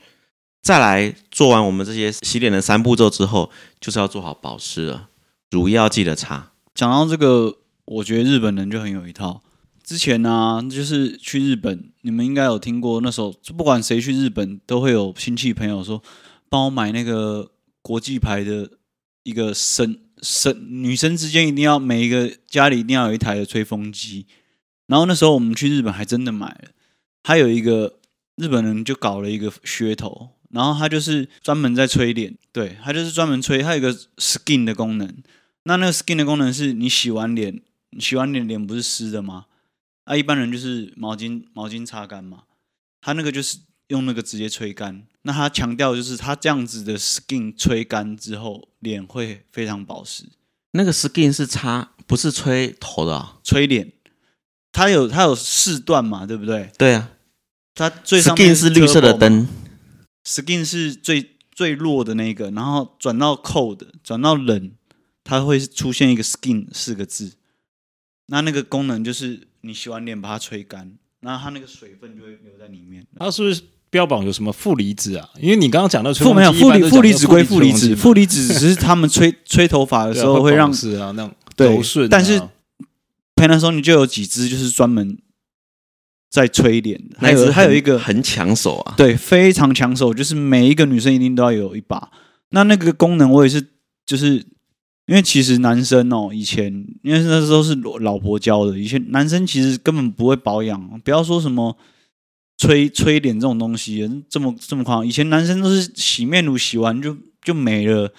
再来做完我们这些洗脸的三步骤之后，就是要做好保湿了。乳液要记得擦。讲到这个，我觉得日本人就很有一套。之前呢、就是去日本，你们应该有听过，那时候不管谁去日本，都会有亲戚朋友说，帮我买那个国际牌的一个生生，女生之间一定要每一个家里一定要有一台的吹风机。然后那时候我们去日本还真的买了，还有一个日本人就搞了一个噱头，然后他就是专门在吹脸，对，他就是专门吹，他有一个 skin 的功能。那那个 skin 的功能是你洗完脸，你洗完脸脸不是湿的吗？啊，一般人就是毛巾毛巾擦干嘛，他那个就是用那个直接吹干。那他强调就是他这样子的 skin 吹干之后，脸会非常保湿。那个 skin 是擦，不是吹头的啊，吹脸。它有它有四段嘛，对不对？对啊，它最上面 skin 是绿色的灯，skin 是最最弱的那个，然后转到 cold，转到冷，它会出现一个 skin 四个字。那那个功能就是你洗完脸把它吹干，然后它那个水分就会留在里面。它是不是标榜有什么负离子啊？因为你刚刚讲到负没有负离负离子归负离子，负离子只是他们吹吹头发的时候会让是啊那种柔顺，但是。Panasonic 就有几支就是专门在吹脸的，还有还有一个很抢手啊，对，非常抢手，就是每一个女生一定都要有一把。那那个功能我也是，就是因为其实男生哦，以前因为那时候是老婆教的，以前男生其实根本不会保养，不要说什么吹吹脸这种东西，这么这么夸张。以前男生都是洗面乳洗完就就没了，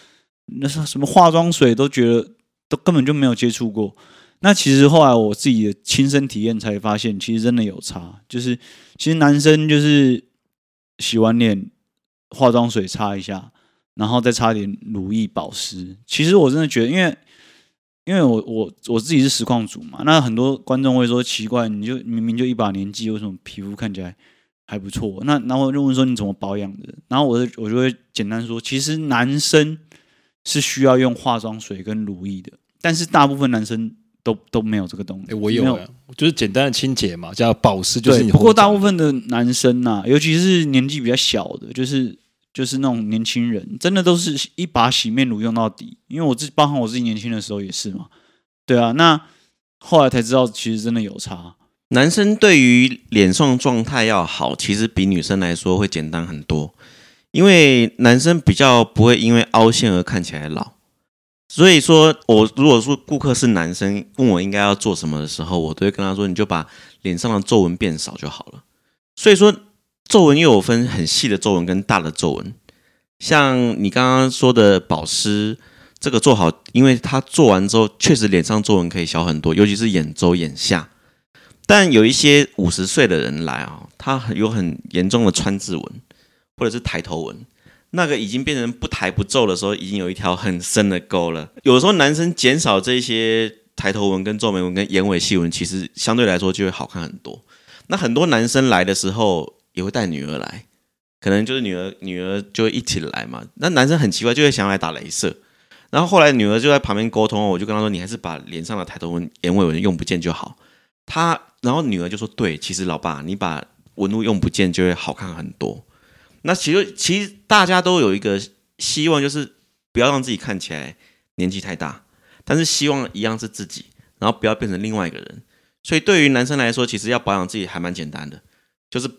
那什么化妆水都觉得都根本就没有接触过。那其实后来我自己的亲身体验才发现，其实真的有差。就是其实男生就是洗完脸，化妆水擦一下，然后再擦点乳液保湿。其实我真的觉得，因为因为我我我自己是实况组嘛，那很多观众会说奇怪，你就明明就一把年纪，为什么皮肤看起来还不错？那然后就问说你怎么保养的？然后我就我就会简单说，其实男生是需要用化妆水跟乳液的，但是大部分男生。都都没有这个东西，欸、我有，有，就是简单的清洁嘛，叫保湿，就是你。不过大部分的男生呐、啊，尤其是年纪比较小的，就是就是那种年轻人，真的都是一把洗面乳用到底。因为我自己包含我自己年轻的时候也是嘛，对啊。那后来才知道，其实真的有差。男生对于脸上状态要好，其实比女生来说会简单很多，因为男生比较不会因为凹陷而看起来老。所以说，我如果说顾客是男生，问我应该要做什么的时候，我都会跟他说：“你就把脸上的皱纹变少就好了。”所以说，皱纹又有分很细的皱纹跟大的皱纹。像你刚刚说的保湿，这个做好，因为他做完之后，确实脸上皱纹可以小很多，尤其是眼周、眼下。但有一些五十岁的人来啊，他有很严重的川字纹，或者是抬头纹。那个已经变成不抬不皱的时候，已经有一条很深的沟了。有时候男生减少这些抬头纹、跟皱眉纹、跟眼尾细纹，其实相对来说就会好看很多。那很多男生来的时候也会带女儿来，可能就是女儿女儿就会一起来嘛。那男生很奇怪，就会想要来打雷射。然后后来女儿就在旁边沟通，我就跟他说：“你还是把脸上的抬头纹、眼尾纹用不见就好。”他然后女儿就说：“对，其实老爸，你把纹路用不见就会好看很多。”那其实，其实大家都有一个希望，就是不要让自己看起来年纪太大，但是希望一样是自己，然后不要变成另外一个人。所以对于男生来说，其实要保养自己还蛮简单的，就是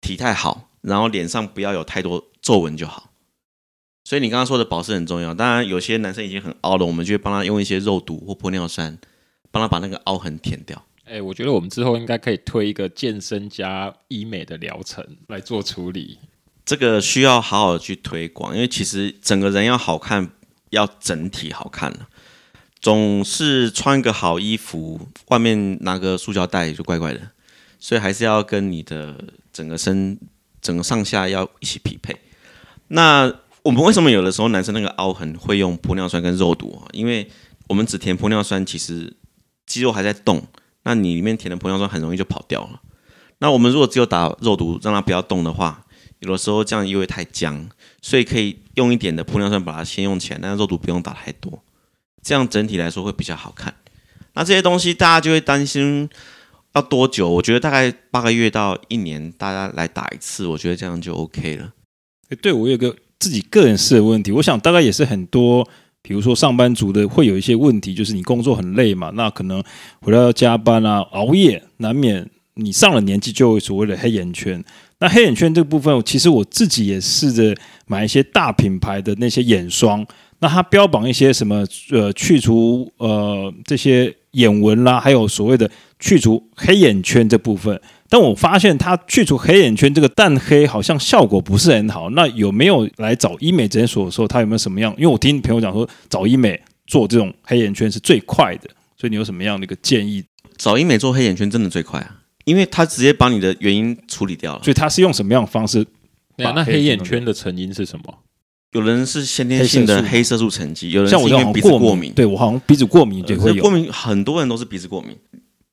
体态好，然后脸上不要有太多皱纹就好。所以你刚刚说的保湿很重要。当然，有些男生已经很凹了，我们就会帮他用一些肉毒或玻尿酸，帮他把那个凹痕填掉。哎、我觉得我们之后应该可以推一个健身加医美的疗程来做处理。这个需要好好去推广，因为其实整个人要好看，要整体好看了。总是穿个好衣服，外面拿个塑胶袋就怪怪的，所以还是要跟你的整个身、整个上下要一起匹配。那我们为什么有的时候男生那个凹痕会用玻尿酸跟肉毒啊？因为我们只填玻尿酸，其实肌肉还在动，那你里面填的玻尿酸很容易就跑掉了。那我们如果只有打肉毒让它不要动的话，有的时候这样又会太僵，所以可以用一点的玻尿酸把它先用起来，但是肉毒不用打太多。这样整体来说会比较好看。那这些东西大家就会担心要多久？我觉得大概八个月到一年，大家来打一次，我觉得这样就 OK 了。对我有个自己个人事的问题，我想大概也是很多，比如说上班族的会有一些问题，就是你工作很累嘛，那可能回来要加班啊，熬夜，难免你上了年纪就会所谓的黑眼圈。那黑眼圈这部分，其实我自己也试着买一些大品牌的那些眼霜。那它标榜一些什么？呃，去除呃这些眼纹啦，还有所谓的去除黑眼圈这部分。但我发现它去除黑眼圈这个淡黑好像效果不是很好。那有没有来找医美诊所的时候，它有没有什么样？因为我听朋友讲说，找医美做这种黑眼圈是最快的。所以你有什么样的一个建议？找医美做黑眼圈真的最快啊，因为他直接把你的原因处理掉了。所以他是用什么样的方式？那黑眼圈的成因是什么？有人是先天性的黑色素沉积，有人像我是因为鼻子过敏。对我好像鼻子过敏也会有。过敏很多人都是鼻子过敏。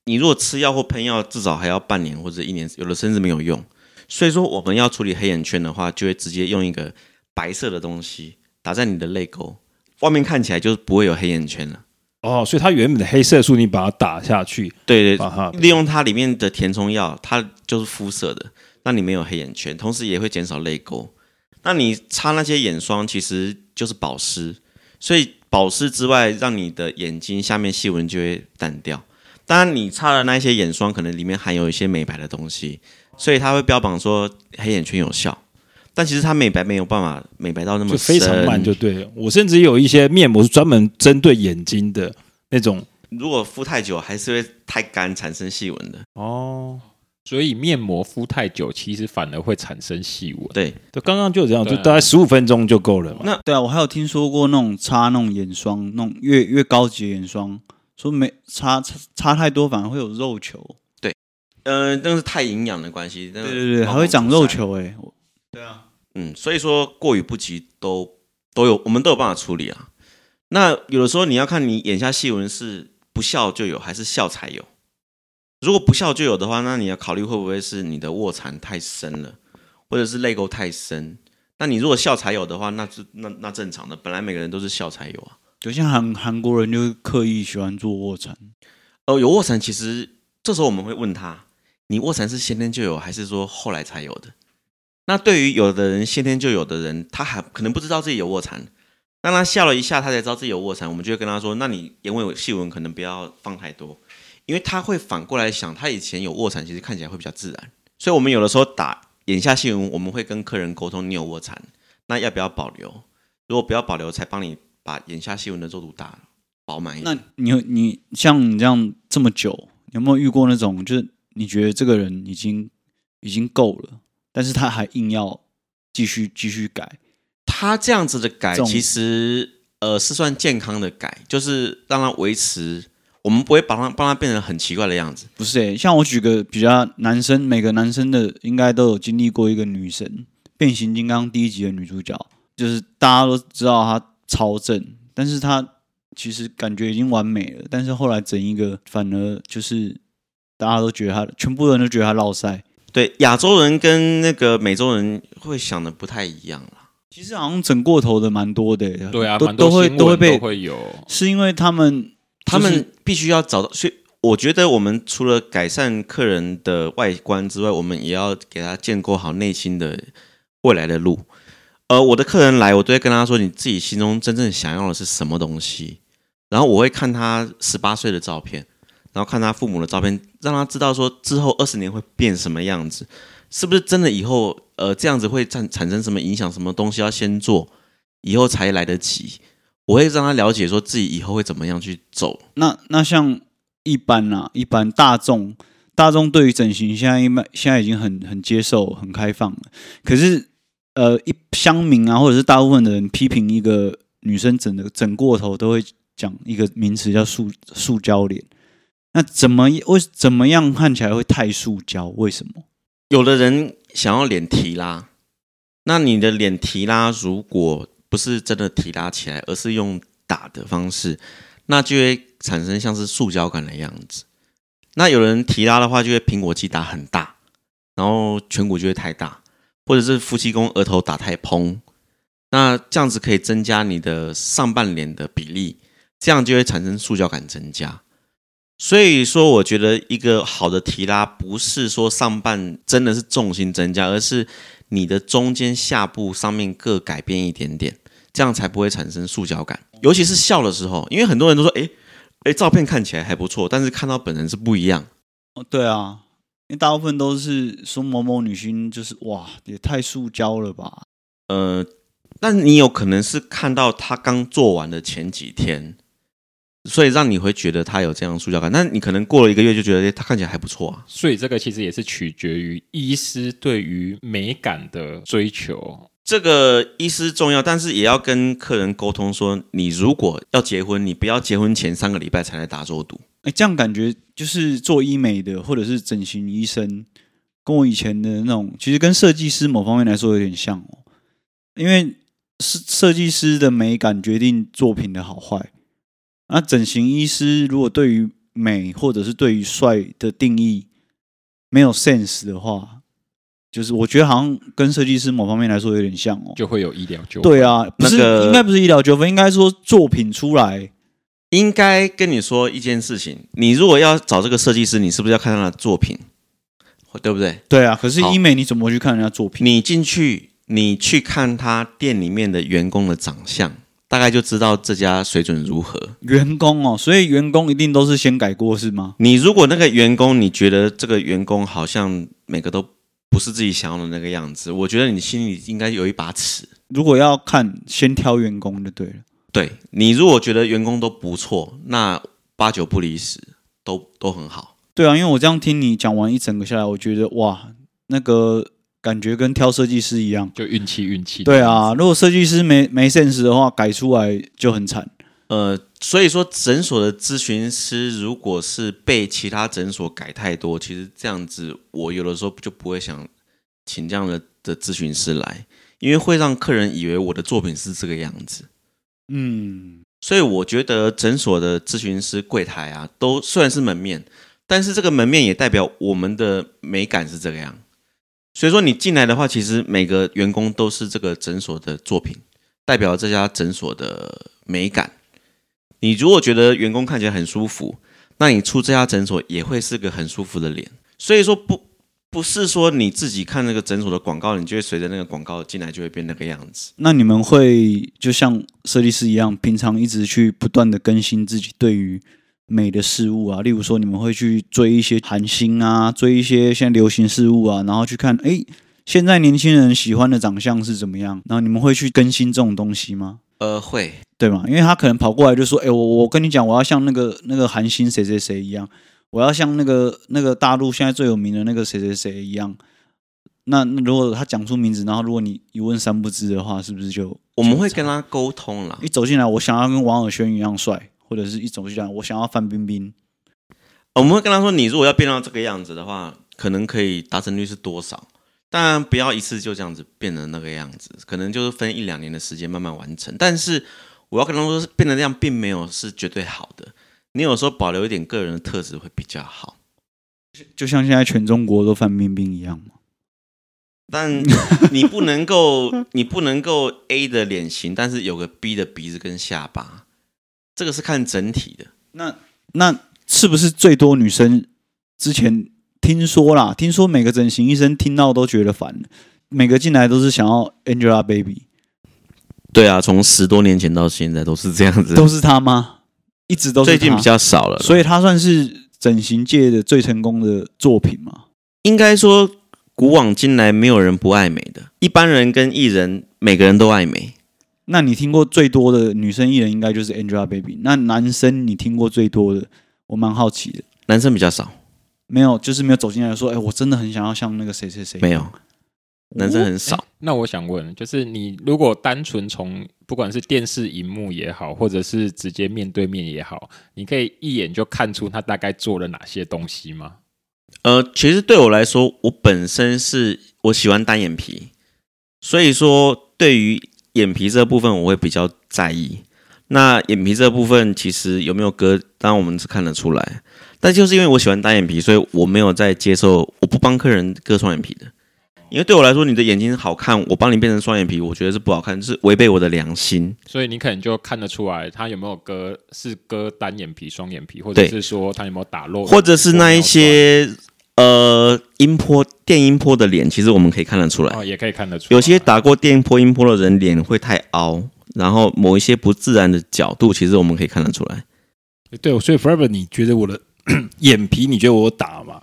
你如果吃药或喷药，至少还要半年或者一年，有的甚至没有用。所以说，我们要处理黑眼圈的话，就会直接用一个白色的东西打在你的泪沟，外面看起来就是不会有黑眼圈了。哦，所以它原本的黑色素你把它打下去，对对，利用它里面的填充药，它就是肤色的，那你没有黑眼圈，同时也会减少泪沟。那你擦那些眼霜其实就是保湿，所以保湿之外，让你的眼睛下面细纹就会淡掉。当然，你擦的那些眼霜可能里面含有一些美白的东西，所以它会标榜说黑眼圈有效，但其实它美白没有办法美白到那么，就非常慢就对了。我甚至有一些面膜是专门针对眼睛的那种，如果敷太久还是会太干，产生细纹的。哦。所以面膜敷太久，其实反而会产生细纹。对，就刚刚就这样，就大概十五分钟就够了嘛。那对啊，我还有听说过那种擦那种眼霜，那种越越高级的眼霜，说没擦擦擦太多反而会有肉球。对，呃，那是太营养的关系。对对对，还会长肉球哎。对啊，嗯，所以说过与不及都都有，我们都有办法处理啊。那有的时候你要看你眼下细纹是不笑就有，还是笑才有。如果不笑就有的话，那你要考虑会不会是你的卧蚕太深了，或者是泪沟太深？那你如果笑才有的话，那是那那正常的，本来每个人都是笑才有啊。就像韩韩国人就刻意喜欢做卧蚕。哦，有卧蚕，其实这时候我们会问他，你卧蚕是先天就有，还是说后来才有的？那对于有的人先天就有的人，他还可能不知道自己有卧蚕，当他笑了一下，他才知道自己有卧蚕，我们就会跟他说，那你眼尾有细纹，可能不要放太多。因为他会反过来想，他以前有卧蚕，其实看起来会比较自然。所以，我们有的时候打眼下细纹，我们会跟客人沟通，你有卧蚕，那要不要保留？如果不要保留，才帮你把眼下细纹的肉度打饱满一点。那你你像你这样这么久，有没有遇过那种，就是你觉得这个人已经已经够了，但是他还硬要继续继续改？他这样子的改，其实呃是算健康的改，就是让他维持。我们不会把他帮他变成很奇怪的样子，不是诶、欸，像我举个比较男生，每个男生的应该都有经历过一个女神变形金刚第一集的女主角，就是大家都知道她超正，但是她其实感觉已经完美了，但是后来整一个反而就是大家都觉得她，全部人都觉得她落赛。对，亚洲人跟那个美洲人会想的不太一样啦。其实好像整过头的蛮多的、欸，对啊，都都会都会被会有，是因为他们。他们必须要找到，所以我觉得我们除了改善客人的外观之外，我们也要给他建构好内心的未来的路。呃，我的客人来，我都会跟他说：“你自己心中真正想要的是什么东西？”然后我会看他十八岁的照片，然后看他父母的照片，让他知道说之后二十年会变什么样子，是不是真的以后呃这样子会产产生什么影响？什么东西要先做，以后才来得及？我会让他了解说自己以后会怎么样去走。那那像一般啊，一般大众大众对于整形现在一般现在已经很很接受、很开放了。可是呃，一乡民啊，或者是大部分的人批评一个女生整的整过头，都会讲一个名词叫塑塑胶脸。那怎么为怎么样看起来会太塑胶？为什么？有的人想要脸提拉，那你的脸提拉如果不是真的提拉起来，而是用打的方式，那就会产生像是塑胶感的样子。那有人提拉的话，就会苹果肌打很大，然后颧骨就会太大，或者是夫妻宫额头打太蓬。那这样子可以增加你的上半脸的比例，这样就会产生塑胶感增加。所以说，我觉得一个好的提拉不是说上半真的是重心增加，而是。你的中间、下部、上面各改变一点点，这样才不会产生塑胶感。尤其是笑的时候，因为很多人都说：“哎哎，照片看起来还不错，但是看到本人是不一样。”哦，对啊，因为大部分都是说某某女星就是哇，也太塑胶了吧？呃，但你有可能是看到她刚做完的前几天。所以让你会觉得他有这样塑胶感，那你可能过了一个月就觉得他看起来还不错啊。所以这个其实也是取决于医师对于美感的追求。这个医师重要，但是也要跟客人沟通说，你如果要结婚，你不要结婚前三个礼拜才来打肉毒。哎，这样感觉就是做医美的或者是整形医生，跟我以前的那种，其实跟设计师某方面来说有点像哦。因为是设计师的美感决定作品的好坏。那整形医师如果对于美或者是对于帅的定义没有 sense 的话，就是我觉得好像跟设计师某方面来说有点像哦，就会有医疗纠纷。对啊，不是、那个、应该不是医疗纠纷，应该说作品出来应该跟你说一件事情：你如果要找这个设计师，你是不是要看他的作品？对不对？对啊。可是医美你怎么去看人家作品？你进去，你去看他店里面的员工的长相。大概就知道这家水准如何。员工哦，所以员工一定都是先改过是吗？你如果那个员工，你觉得这个员工好像每个都不是自己想要的那个样子，我觉得你心里应该有一把尺。如果要看，先挑员工就对了。对，你如果觉得员工都不错，那八九不离十，都都很好。对啊，因为我这样听你讲完一整个下来，我觉得哇，那个。感觉跟挑设计师一样，就运气运气。对啊，如果设计师没没 sense 的话，改出来就很惨。呃，所以说诊所的咨询师如果是被其他诊所改太多，其实这样子，我有的时候就不会想请这样的的咨询师来，因为会让客人以为我的作品是这个样子。嗯，所以我觉得诊所的咨询师柜台啊，都虽然是门面，但是这个门面也代表我们的美感是这个样。所以说你进来的话，其实每个员工都是这个诊所的作品，代表这家诊所的美感。你如果觉得员工看起来很舒服，那你出这家诊所也会是个很舒服的脸。所以说不不是说你自己看那个诊所的广告，你就会随着那个广告进来就会变那个样子。那你们会就像设计师一样，平常一直去不断的更新自己对于。美的事物啊，例如说你们会去追一些韩星啊，追一些现在流行事物啊，然后去看，哎，现在年轻人喜欢的长相是怎么样？然后你们会去更新这种东西吗？呃，会，对吗？因为他可能跑过来就说，哎，我我跟你讲，我要像那个那个韩星谁谁谁一样，我要像那个那个大陆现在最有名的那个谁谁谁一样。那那如果他讲出名字，然后如果你一问三不知的话，是不是就我们会跟他沟通了？一走进来，我想要跟王尔轩一样帅。或者是一种就讲，我想要范冰冰，我们会跟他说，你如果要变到这个样子的话，可能可以达成率是多少？当然不要一次就这样子变成那个样子，可能就是分一两年的时间慢慢完成。但是我要跟他说，变成那样并没有是绝对好的，你有时候保留一点个人的特质会比较好。就像现在全中国都范冰冰一样嘛。但 (laughs) 你不能够，你不能够 A 的脸型，但是有个 B 的鼻子跟下巴。这个是看整体的，那那是不是最多女生之前听说啦？听说每个整形医生听到都觉得烦，每个进来都是想要 Angelababy。对啊，从十多年前到现在都是这样子，都是她吗？一直都是。最近比较少了，所以她算是整形界的最成功的作品吗？应该说，古往今来没有人不爱美的，一般人跟艺人，每个人都爱美。那你听过最多的女生艺人应该就是 Angelababy。那男生你听过最多的，我蛮好奇的。男生比较少，没有，就是没有走进来说，哎，我真的很想要像那个谁谁谁。没有，男生很少。哦，那我想问，就是你如果单纯从不管是电视荧幕也好，或者是直接面对面也好，你可以一眼就看出他大概做了哪些东西吗？呃，其实对我来说，我本身是我喜欢单眼皮，所以说对于。眼皮这部分我会比较在意。那眼皮这部分其实有没有割，当然我们是看得出来。但就是因为我喜欢单眼皮，所以我没有在接受，我不帮客人割双眼皮的。因为对我来说，你的眼睛好看，我帮你变成双眼皮，我觉得是不好看，是违背我的良心。所以你可能就看得出来，他有没有割，是割单眼皮、双眼皮，或者是说他有没有打漏，或者是那一些。呃，音波、电音波的脸，其实我们可以看得出来，哦，也可以看得出来。有些打过电波、音波的人脸会太凹，然后某一些不自然的角度，其实我们可以看得出来。对，所以 Forever，你觉得我的眼皮，你觉得我打吗？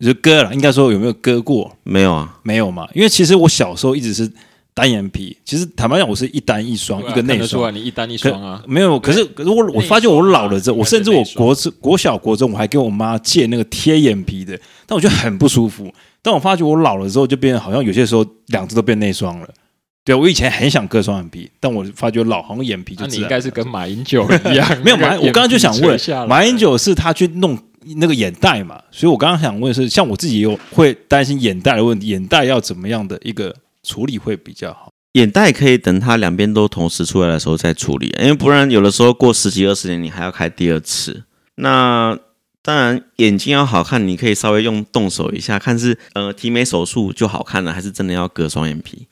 就割了，应该说有没有割过？没有啊，没有嘛。因为其实我小时候一直是。单眼皮，其实坦白讲，我是一单一双，啊、一个内双。你一单一双啊？没有，可是可是我我发现我老了之后，我甚至我国国小国中我还跟我妈借那个贴眼皮的，但我觉得很不舒服。但我发觉我老了之后，就变得好像有些时候两只都变内双了。对，我以前很想割双眼皮，但我发觉老好像眼皮就。那你应该是跟马英九一样，(laughs) 没有马，我刚刚就想问，马英九是他去弄那个眼袋嘛？所以我刚刚想问是，像我自己也有会担心眼袋的问题，眼袋要怎么样的一个处理会比较好？眼袋可以等它两边都同时出来的时候再处理，因为不然有的时候过十几二十年你还要开第二次。那当然眼睛要好看，你可以稍微用动手一下，看是呃提眉手术就好看了，还是真的要割双眼皮？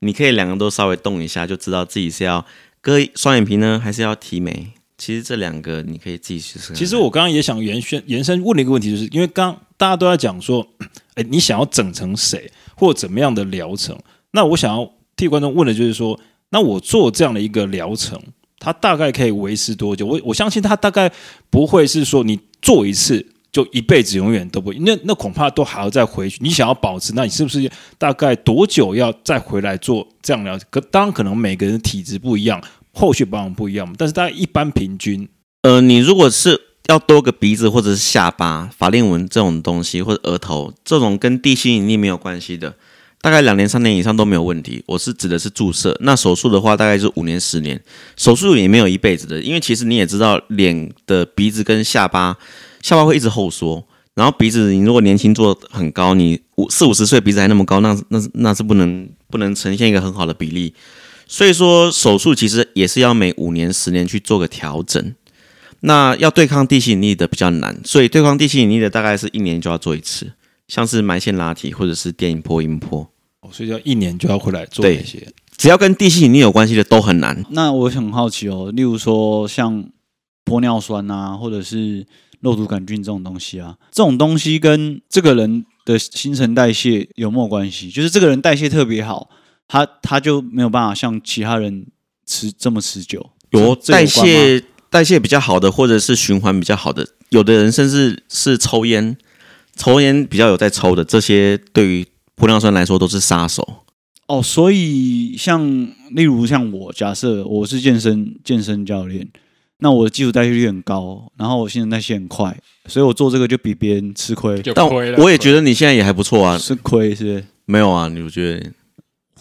你可以两个都稍微动一下，就知道自己是要割双眼皮呢，还是要提眉。其实这两个你可以自己去试。其实我刚刚也想延伸延伸问了一个问题，就是因为刚大家都在讲说，哎，你想要整成谁或怎么样的疗程？那我想要。替观众问的就是说，那我做这样的一个疗程，它大概可以维持多久？我我相信它大概不会是说你做一次就一辈子永远都不，那那恐怕都还要再回去。你想要保持，那你是不是大概多久要再回来做这样疗？可当然可能每个人的体质不一样，后续保养不一样，但是大概一般平均，呃，你如果是要多个鼻子或者是下巴、法令纹这种东西，或者额头这种跟地心引力没有关系的。大概两年、三年以上都没有问题。我是指的是注射，那手术的话大概是五年、十年。手术也没有一辈子的，因为其实你也知道，脸的鼻子跟下巴，下巴会一直后缩，然后鼻子你如果年轻做很高，你五四五十岁鼻子还那么高，那那那是不能不能呈现一个很好的比例。所以说手术其实也是要每五年、十年去做个调整。那要对抗地心引力的比较难，所以对抗地心引力的大概是一年就要做一次，像是埋线拉提或者是电音波、音波。所以要一年就要回来做一些，只要跟地心引力有关系的都很难。那我很好奇哦，例如说像玻尿酸啊，或者是肉毒杆菌这种东西啊，这种东西跟这个人的新陈代谢有没有关系？就是这个人代谢特别好，他他就没有办法像其他人持这么持久。有代谢代谢比较好的，或者是循环比较好的，有的人甚至是抽烟，抽烟比较有在抽的，这些对于。玻尿酸来说都是杀手哦，所以像例如像我，假设我是健身健身教练，那我的基础代谢率很高，然后我新陈代谢很快，所以我做这个就比别人吃亏。亏，但我也觉得你现在也还不错啊，吃亏是？没有啊，你不觉得？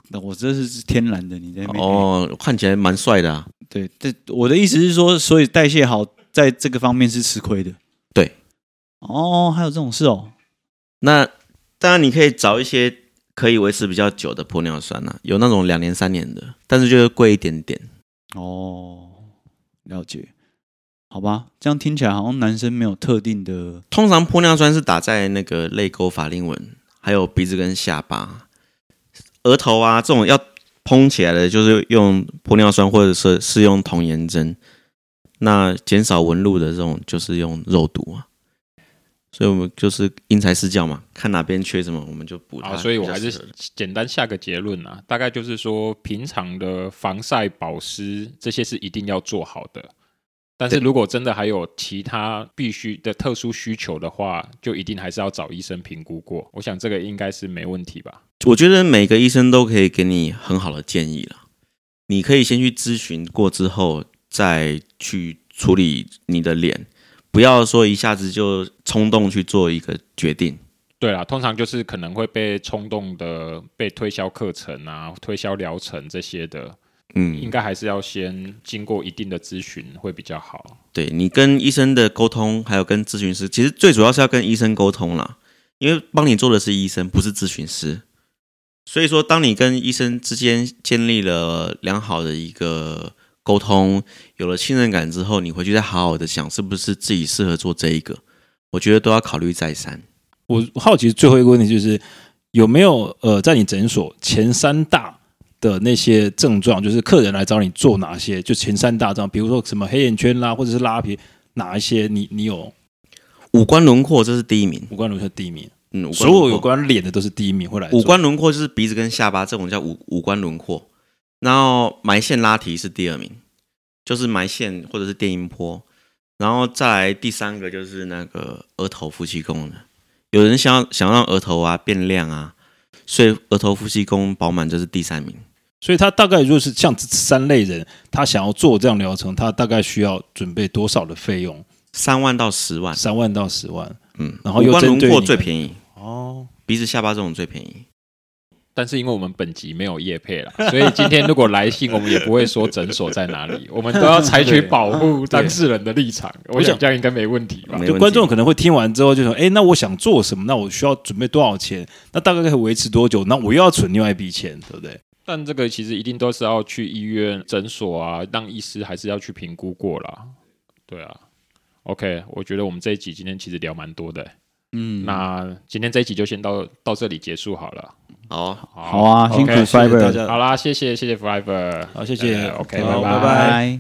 那我这是是天然的，你在那边哦，看起来蛮帅的啊。对，这我的意思是说，所以代谢好在这个方面是吃亏的。对，哦，还有这种事哦，那。当然，你可以找一些可以维持比较久的玻尿酸啊，有那种两年、三年的，但是就是贵一点点。哦，了解，好吧，这样听起来好像男生没有特定的。通常玻尿酸是打在那个泪沟、法令纹，还有鼻子跟下巴、额头啊这种要膨起来的，就是用玻尿酸，或者是是用童颜针。那减少纹路的这种，就是用肉毒啊。所以，我们就是因材施教嘛，看哪边缺什么，我们就补它。所以我还是简单下个结论啊，大概就是说，平常的防晒、保湿这些是一定要做好的。但是如果真的还有其他必须的特殊需求的话，就一定还是要找医生评估过。我想这个应该是没问题吧？我觉得每个医生都可以给你很好的建议了。你可以先去咨询过之后，再去处理你的脸，不要说一下子就冲动去做一个决定。对啊，通常就是可能会被冲动的被推销课程啊、推销疗程这些的。嗯，应该还是要先经过一定的咨询会比较好。对，你跟医生的沟通，还有跟咨询师，其实最主要是要跟医生沟通啦，因为帮你做的是医生，不是咨询师。所以说，当你跟医生之间建立了良好的一个沟通，有了信任感之后，你回去再好好的想，是不是自己适合做这一个？我觉得都要考虑再三。我好奇最后一个问题就是，有没有呃，在你诊所前三大？的那些症状，就是客人来找你做哪些？就前三大张，比如说什么黑眼圈啦，或者是拉皮，哪一些你？你你有五官轮廓，这是第一名。五官轮廓第一名，嗯，所有有关脸的都是第一名。会来五官轮廓就是鼻子跟下巴，这种叫五五官轮廓。然后埋线拉提是第二名，就是埋线或者是电音波。然后再来第三个就是那个额头夫妻宫的，有人想要想让额头啊变亮啊，所以额头夫妻宫饱满，这是第三名。所以他大概就是像这三类人，他想要做这样疗程，他大概需要准备多少的费用？三万到十万，三万到十万。嗯，然后五官轮廓最便宜哦，鼻子下巴这种最便宜。但是因为我们本集没有业配了，(laughs) 所以今天如果来信，我们也不会说诊所在哪里，(laughs) 我们都要采取保护当事人的立场。我想这样应该没问题吧？就观众可能会听完之后就说：“哎，那我想做什么？那我需要准备多少钱？那大概可以维持多久？那我又要存另外一笔钱，对不对？”但这个其实一定都是要去医院、诊所啊，让医师还是要去评估过啦。对啊，OK，我觉得我们这一集今天其实聊蛮多的。嗯，那今天这一集就先到到这里结束好了。好，好啊，辛苦 Fiber，好啦，谢谢谢谢 Fiber，好谢谢，呃，OK。拜拜。